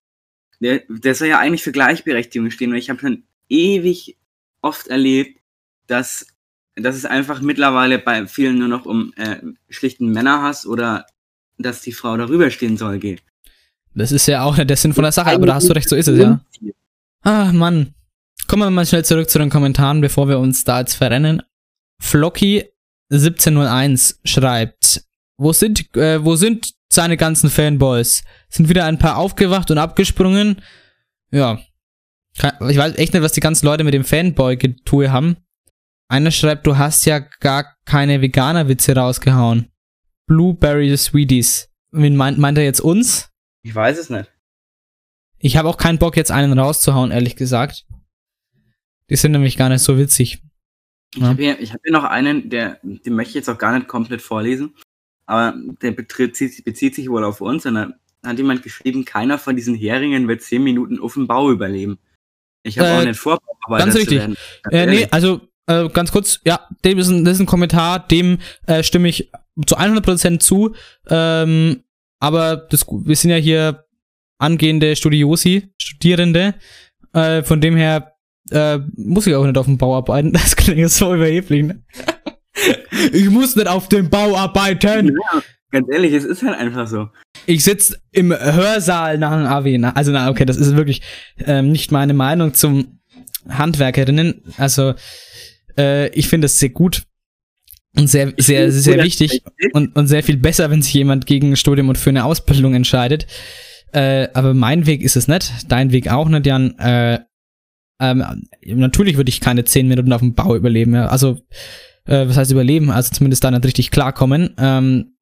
der, der soll ja eigentlich für Gleichberechtigung stehen. Und ich habe schon ewig oft erlebt, dass, dass es einfach mittlerweile bei vielen nur noch um äh, schlichten Männerhass oder dass die Frau darüber stehen soll geht. Das ist ja auch der Sinn von der Sache, aber da hast du recht, so ist es ja. Ah, Mann. Kommen wir mal schnell zurück zu den Kommentaren, bevor wir uns da jetzt verrennen. Flocky1701 schreibt, wo sind, äh, wo sind seine ganzen Fanboys? Sind wieder ein paar aufgewacht und abgesprungen? Ja. Ich weiß echt nicht, was die ganzen Leute mit dem Fanboy-Getue haben. Einer schreibt, du hast ja gar keine Veganer-Witze rausgehauen. Blueberry Sweeties. Meint, meint er jetzt uns? Ich weiß es nicht. Ich habe auch keinen Bock, jetzt einen rauszuhauen, ehrlich gesagt. Die sind nämlich gar nicht so witzig. Ich habe hier, ich hab hier noch einen, der, den möchte ich jetzt auch gar nicht komplett vorlesen, aber der bezieht, bezieht sich wohl auf uns und da hat jemand geschrieben, keiner von diesen Heringen wird zehn Minuten auf dem Bau überleben. Ich habe Äh, auch nicht vor, Ganz richtig. werden. Ganz Äh, nee, also äh, ganz kurz, ja, dem ist ein, das ist ein Kommentar, dem äh, stimme ich zu 100% zu. Ähm, aber das, wir sind ja hier angehende Studiosi, Studierende. Äh, von dem her äh, muss ich auch nicht auf dem Bau arbeiten. Das klingt jetzt so überheblich. Ne? ich muss nicht auf dem Bau arbeiten. Ja, ganz ehrlich, es ist halt einfach so. Ich sitze im Hörsaal nach dem AW. Na, also, na, okay, das ist wirklich ähm, nicht meine Meinung zum Handwerkerinnen. Also, äh, ich finde es sehr gut und sehr, sehr, sehr gut, wichtig und, und sehr viel besser, wenn sich jemand gegen ein Studium und für eine Ausbildung entscheidet. Äh, aber mein Weg ist es nicht, dein Weg auch nicht, Jan. Äh, ähm, natürlich würde ich keine zehn Minuten auf dem Bau überleben. Ja. Also, äh, was heißt überleben? Also zumindest da nicht richtig klarkommen. Ähm,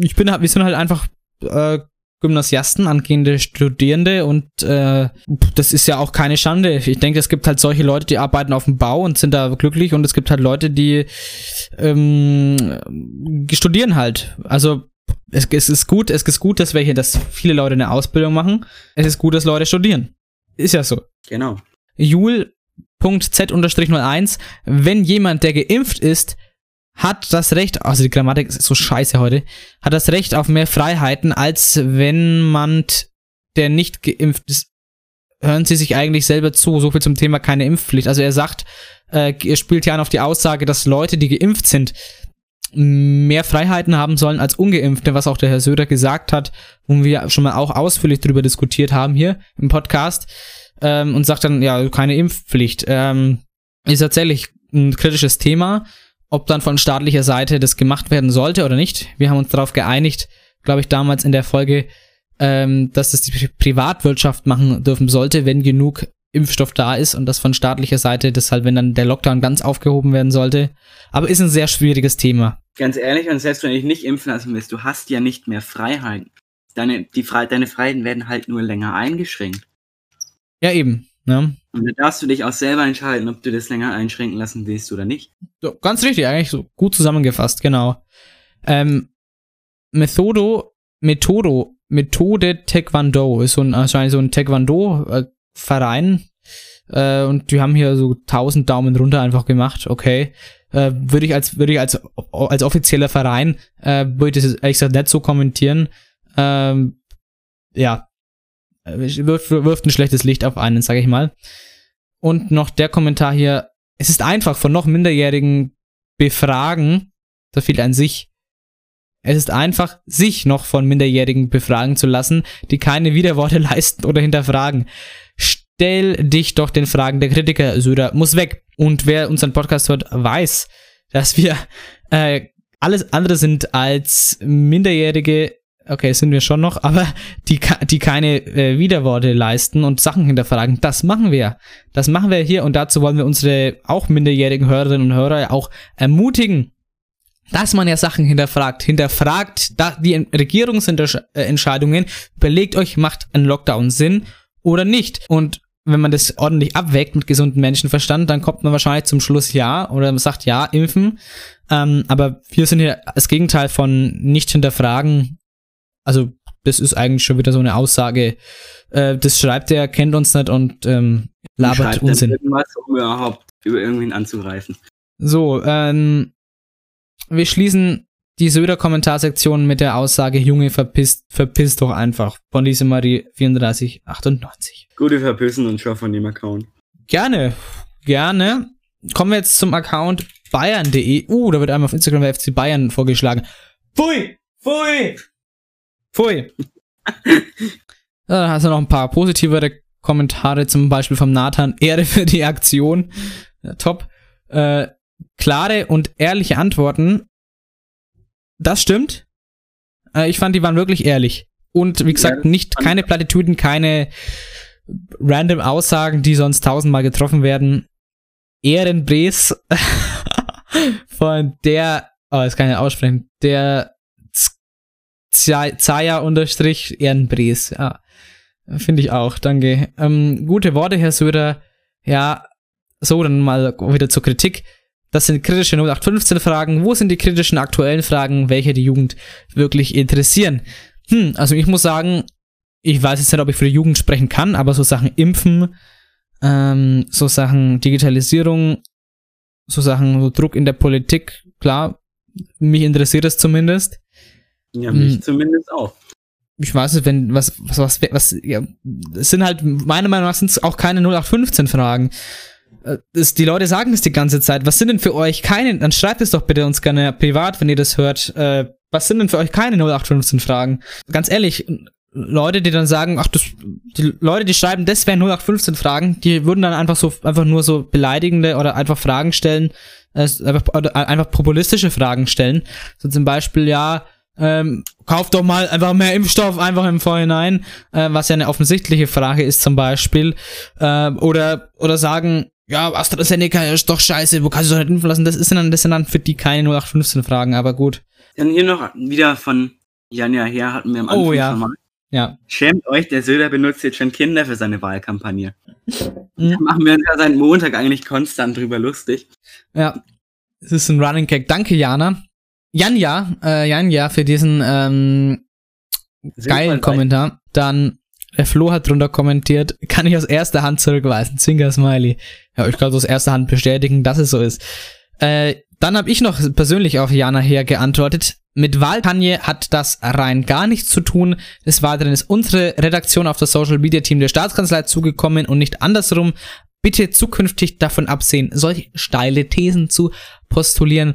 ich bin, halt- wir sind halt einfach äh, Gymnasiasten, angehende Studierende und äh, das ist ja auch keine Schande. Ich denke, es gibt halt solche Leute, die arbeiten auf dem Bau und sind da glücklich und es gibt halt Leute, die ähm, studieren halt. Also es, es ist gut, es ist gut, dass wir hier, dass viele Leute eine Ausbildung machen. Es ist gut, dass Leute studieren. Ist ja so. Genau. Jul.z-01, wenn jemand, der geimpft ist, hat das Recht, also die Grammatik ist so scheiße heute, hat das Recht auf mehr Freiheiten, als wenn man, der nicht geimpft ist, hören Sie sich eigentlich selber zu, so viel zum Thema keine Impfpflicht. Also er sagt, äh, er spielt ja an auf die Aussage, dass Leute, die geimpft sind, mehr Freiheiten haben sollen als Ungeimpfte, was auch der Herr Söder gesagt hat, wo wir schon mal auch ausführlich drüber diskutiert haben hier im Podcast ähm, und sagt dann, ja, keine Impfpflicht. Ähm, ist tatsächlich ein kritisches Thema, ob dann von staatlicher Seite das gemacht werden sollte oder nicht. Wir haben uns darauf geeinigt, glaube ich, damals in der Folge, ähm, dass das die Pri- Privatwirtschaft machen dürfen sollte, wenn genug Impfstoff da ist und das von staatlicher Seite, das halt, wenn dann der Lockdown ganz aufgehoben werden sollte. Aber ist ein sehr schwieriges Thema. Ganz ehrlich, und selbst wenn du dich nicht impfen lassen willst, du hast ja nicht mehr Freiheiten. Deine, die Fre deine Freiheiten werden halt nur länger eingeschränkt. Ja, eben. Ne? Und da darfst du dich auch selber entscheiden, ob du das länger einschränken lassen willst oder nicht. So, ganz richtig, eigentlich so gut zusammengefasst, genau. Ähm, Methodo, Methodo, Methode Taekwondo ist so ein, wahrscheinlich so ein Taekwondo-Verein. Äh, und die haben hier so 1000 Daumen runter einfach gemacht, okay. Äh, würde ich als, würde ich als, als offizieller Verein, äh, würde ich das ehrlich gesagt nicht so kommentieren. Ähm, ja. Äh, Wirft, wirft ein schlechtes Licht auf einen, sage ich mal. Und noch der Kommentar hier. Es ist einfach von noch Minderjährigen befragen, da fehlt an sich. Es ist einfach, sich noch von Minderjährigen befragen zu lassen, die keine Widerworte leisten oder hinterfragen. Stell dich doch den Fragen der Kritiker, Söder muss weg. Und wer unseren Podcast hört, weiß, dass wir äh, alles andere sind als Minderjährige, okay, sind wir schon noch, aber die, die keine äh, Widerworte leisten und Sachen hinterfragen, das machen wir. Das machen wir hier und dazu wollen wir unsere auch minderjährigen Hörerinnen und Hörer auch ermutigen, dass man ja Sachen hinterfragt. Hinterfragt da die Regierungsentscheidungen, überlegt euch, macht ein Lockdown Sinn oder nicht. Und wenn man das ordentlich abwägt mit gesundem Menschenverstand, dann kommt man wahrscheinlich zum Schluss ja oder man sagt ja, impfen. Ähm, aber wir sind hier das Gegenteil von nicht hinterfragen. Also das ist eigentlich schon wieder so eine Aussage. Äh, das schreibt er, kennt uns nicht und ähm, labert Unsinn. irgendwas, um überhaupt über irgendwen anzugreifen. So, ähm, wir schließen die Söder-Kommentarsektion mit der Aussage, Junge, verpisst, verpisst doch einfach. Von Lise Marie 3498. Gute Verpissen und schau von dem Account. Gerne, gerne. Kommen wir jetzt zum Account bayern.de. Uh, da wird einmal auf Instagram der FC Bayern vorgeschlagen. Pfui! Pfui! Pfui! Dann hast du noch ein paar positivere Kommentare, zum Beispiel vom Nathan. Ehre für die Aktion. Ja, top. Äh, klare und ehrliche Antworten. Das stimmt. Äh, ich fand, die waren wirklich ehrlich. Und wie gesagt, nicht keine Plattitüden, keine random Aussagen, die sonst tausendmal getroffen werden. Ehrenbres von der, oh, das kann ich nicht aussprechen, der Z- Zaya unterstrich Ehrenbres, ja. Finde ich auch, danke. Ähm, gute Worte, Herr Söder. Ja, so, dann mal wieder zur Kritik. Das sind kritische 0815 Fragen. Wo sind die kritischen aktuellen Fragen, welche die Jugend wirklich interessieren? Hm, also ich muss sagen, ich weiß jetzt nicht, ob ich für die Jugend sprechen kann, aber so Sachen Impfen, ähm, so Sachen Digitalisierung, so Sachen so Druck in der Politik, klar, mich interessiert es zumindest. Ja, mich hm. zumindest auch. Ich weiß nicht, wenn, was, was, was, was, ja, es sind halt, meiner Meinung nach sind es auch keine 0815 Fragen. Das, äh, die Leute sagen das die ganze Zeit. Was sind denn für euch keine, dann schreibt es doch bitte uns gerne privat, wenn ihr das hört. Äh, was sind denn für euch keine 0815 Fragen? Ganz ehrlich, Leute, die dann sagen, ach, das, die Leute, die schreiben, das wären 0815 Fragen, die würden dann einfach so, einfach nur so beleidigende oder einfach Fragen stellen, äh, einfach, oder einfach populistische Fragen stellen. So zum Beispiel, ja, ähm, kauft doch mal einfach mehr Impfstoff einfach im Vorhinein, äh, was ja eine offensichtliche Frage ist zum Beispiel. Äh, oder, oder sagen, ja, AstraZeneca ist doch scheiße, wo kannst du doch nicht impfen lassen? Das, ist dann, das sind dann für die keine 0815 Fragen, aber gut. Dann hier noch wieder von Janja her hatten wir am Anfang oh, ja. schon mal. Ja. Schämt euch, der Söder benutzt jetzt schon Kinder für seine Wahlkampagne. Mhm. Da machen wir uns ja seit Montag eigentlich konstant drüber lustig. Ja. Es ist ein Running Gag. Danke, Jana. Janja, äh, Janja, für diesen ähm, geilen Kommentar. Dann, der Flo hat drunter kommentiert, kann ich aus erster Hand zurückweisen. Zwinker Smiley. Ja, ich kann aus erster Hand bestätigen, dass es so ist. Äh, dann habe ich noch persönlich auf Jana her geantwortet. Mit Wahlkampagne hat das rein gar nichts zu tun. Des Weiteren ist unsere Redaktion auf das Social Media Team der Staatskanzlei zugekommen und nicht andersrum. Bitte zukünftig davon absehen, solche steile Thesen zu postulieren.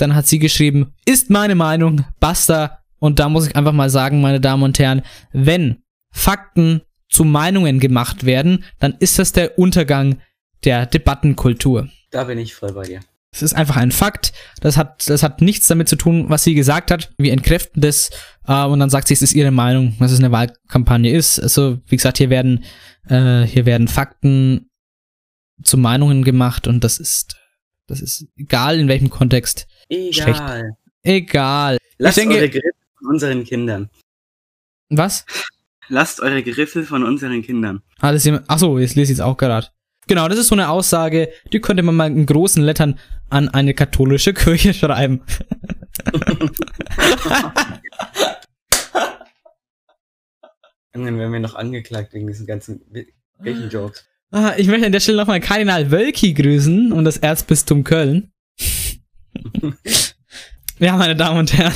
Dann hat sie geschrieben, ist meine Meinung, basta. Und da muss ich einfach mal sagen, meine Damen und Herren, wenn Fakten zu Meinungen gemacht werden, dann ist das der Untergang der Debattenkultur. Da bin ich voll bei dir. Es ist einfach ein Fakt. Das hat, das hat nichts damit zu tun, was sie gesagt hat. Wir entkräften das. Äh, und dann sagt sie, es ist ihre Meinung, dass es eine Wahlkampagne ist. Also, wie gesagt, hier werden, äh, hier werden Fakten zu Meinungen gemacht und das ist, das ist egal in welchem Kontext. Egal. Schlecht. Egal. Lasst denke, eure Griffel von unseren Kindern. Was? Lasst eure Griffel von unseren Kindern. Alles ah, Achso, jetzt lese ich es auch gerade. Genau, das ist so eine Aussage, die könnte man mal in großen Lettern an eine katholische Kirche schreiben. Dann werden wir noch angeklagt wegen diesen ganzen Kirchenjokes. Ah, ich möchte an der Stelle nochmal Kardinal Wölki grüßen und das Erzbistum Köln. ja, meine Damen und Herren.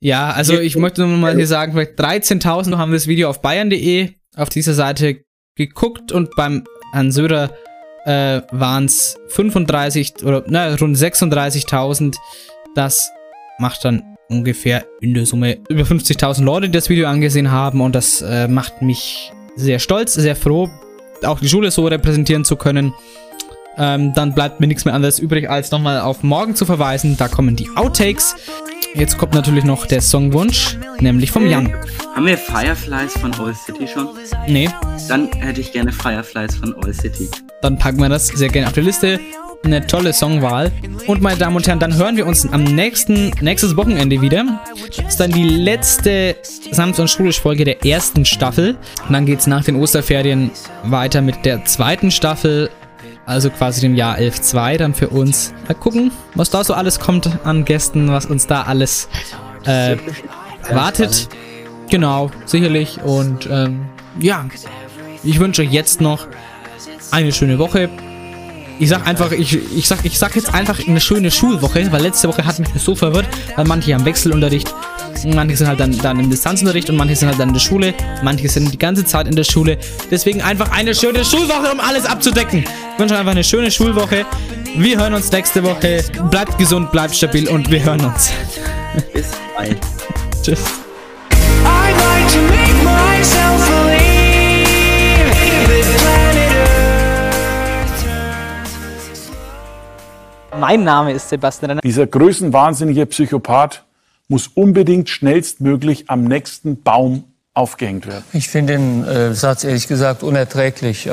Ja, also ich möchte nur mal hier sagen, vielleicht 13.000 haben das Video auf bayern.de auf dieser Seite geguckt und beim Herrn Söder äh, waren es 35 oder na, rund 36.000. Das macht dann ungefähr in der Summe über 50.000 Leute, die das Video angesehen haben und das äh, macht mich sehr stolz, sehr froh, auch die Schule so repräsentieren zu können. Ähm, dann bleibt mir nichts mehr anderes übrig, als nochmal auf morgen zu verweisen. Da kommen die Outtakes. Jetzt kommt natürlich noch der Songwunsch, nämlich vom Jan. Haben wir Fireflies von All City schon? Nee. Dann hätte ich gerne Fireflies von All City. Dann packen wir das sehr gerne auf die Liste. Eine tolle Songwahl. Und meine Damen und Herren, dann hören wir uns am nächsten, nächstes Wochenende wieder. Das ist dann die letzte Sanft und Schulisch Folge der ersten Staffel. Und dann geht es nach den Osterferien weiter mit der zweiten Staffel also quasi dem Jahr 11.2 dann für uns. Mal gucken, was da so alles kommt an Gästen, was uns da alles äh, erwartet. Genau, sicherlich. Und ähm, ja, ich wünsche euch jetzt noch eine schöne Woche. Ich sag einfach, ich, ich, sag, ich sag jetzt einfach eine schöne Schulwoche, weil letzte Woche hat mich das so verwirrt, weil manche haben Wechselunterricht, manche sind halt dann, dann im Distanzunterricht und manche sind halt dann in der Schule, manche sind die ganze Zeit in der Schule. Deswegen einfach eine schöne Schulwoche, um alles abzudecken. Ich wünsche euch einfach eine schöne Schulwoche. Wir hören uns nächste Woche. Bleibt gesund, bleibt stabil und wir hören uns. Bis bald. Tschüss. Mein Name ist Sebastian Renner. Dieser größenwahnsinnige Psychopath muss unbedingt schnellstmöglich am nächsten Baum aufgehängt werden. Ich finde den äh, Satz ehrlich gesagt unerträglich.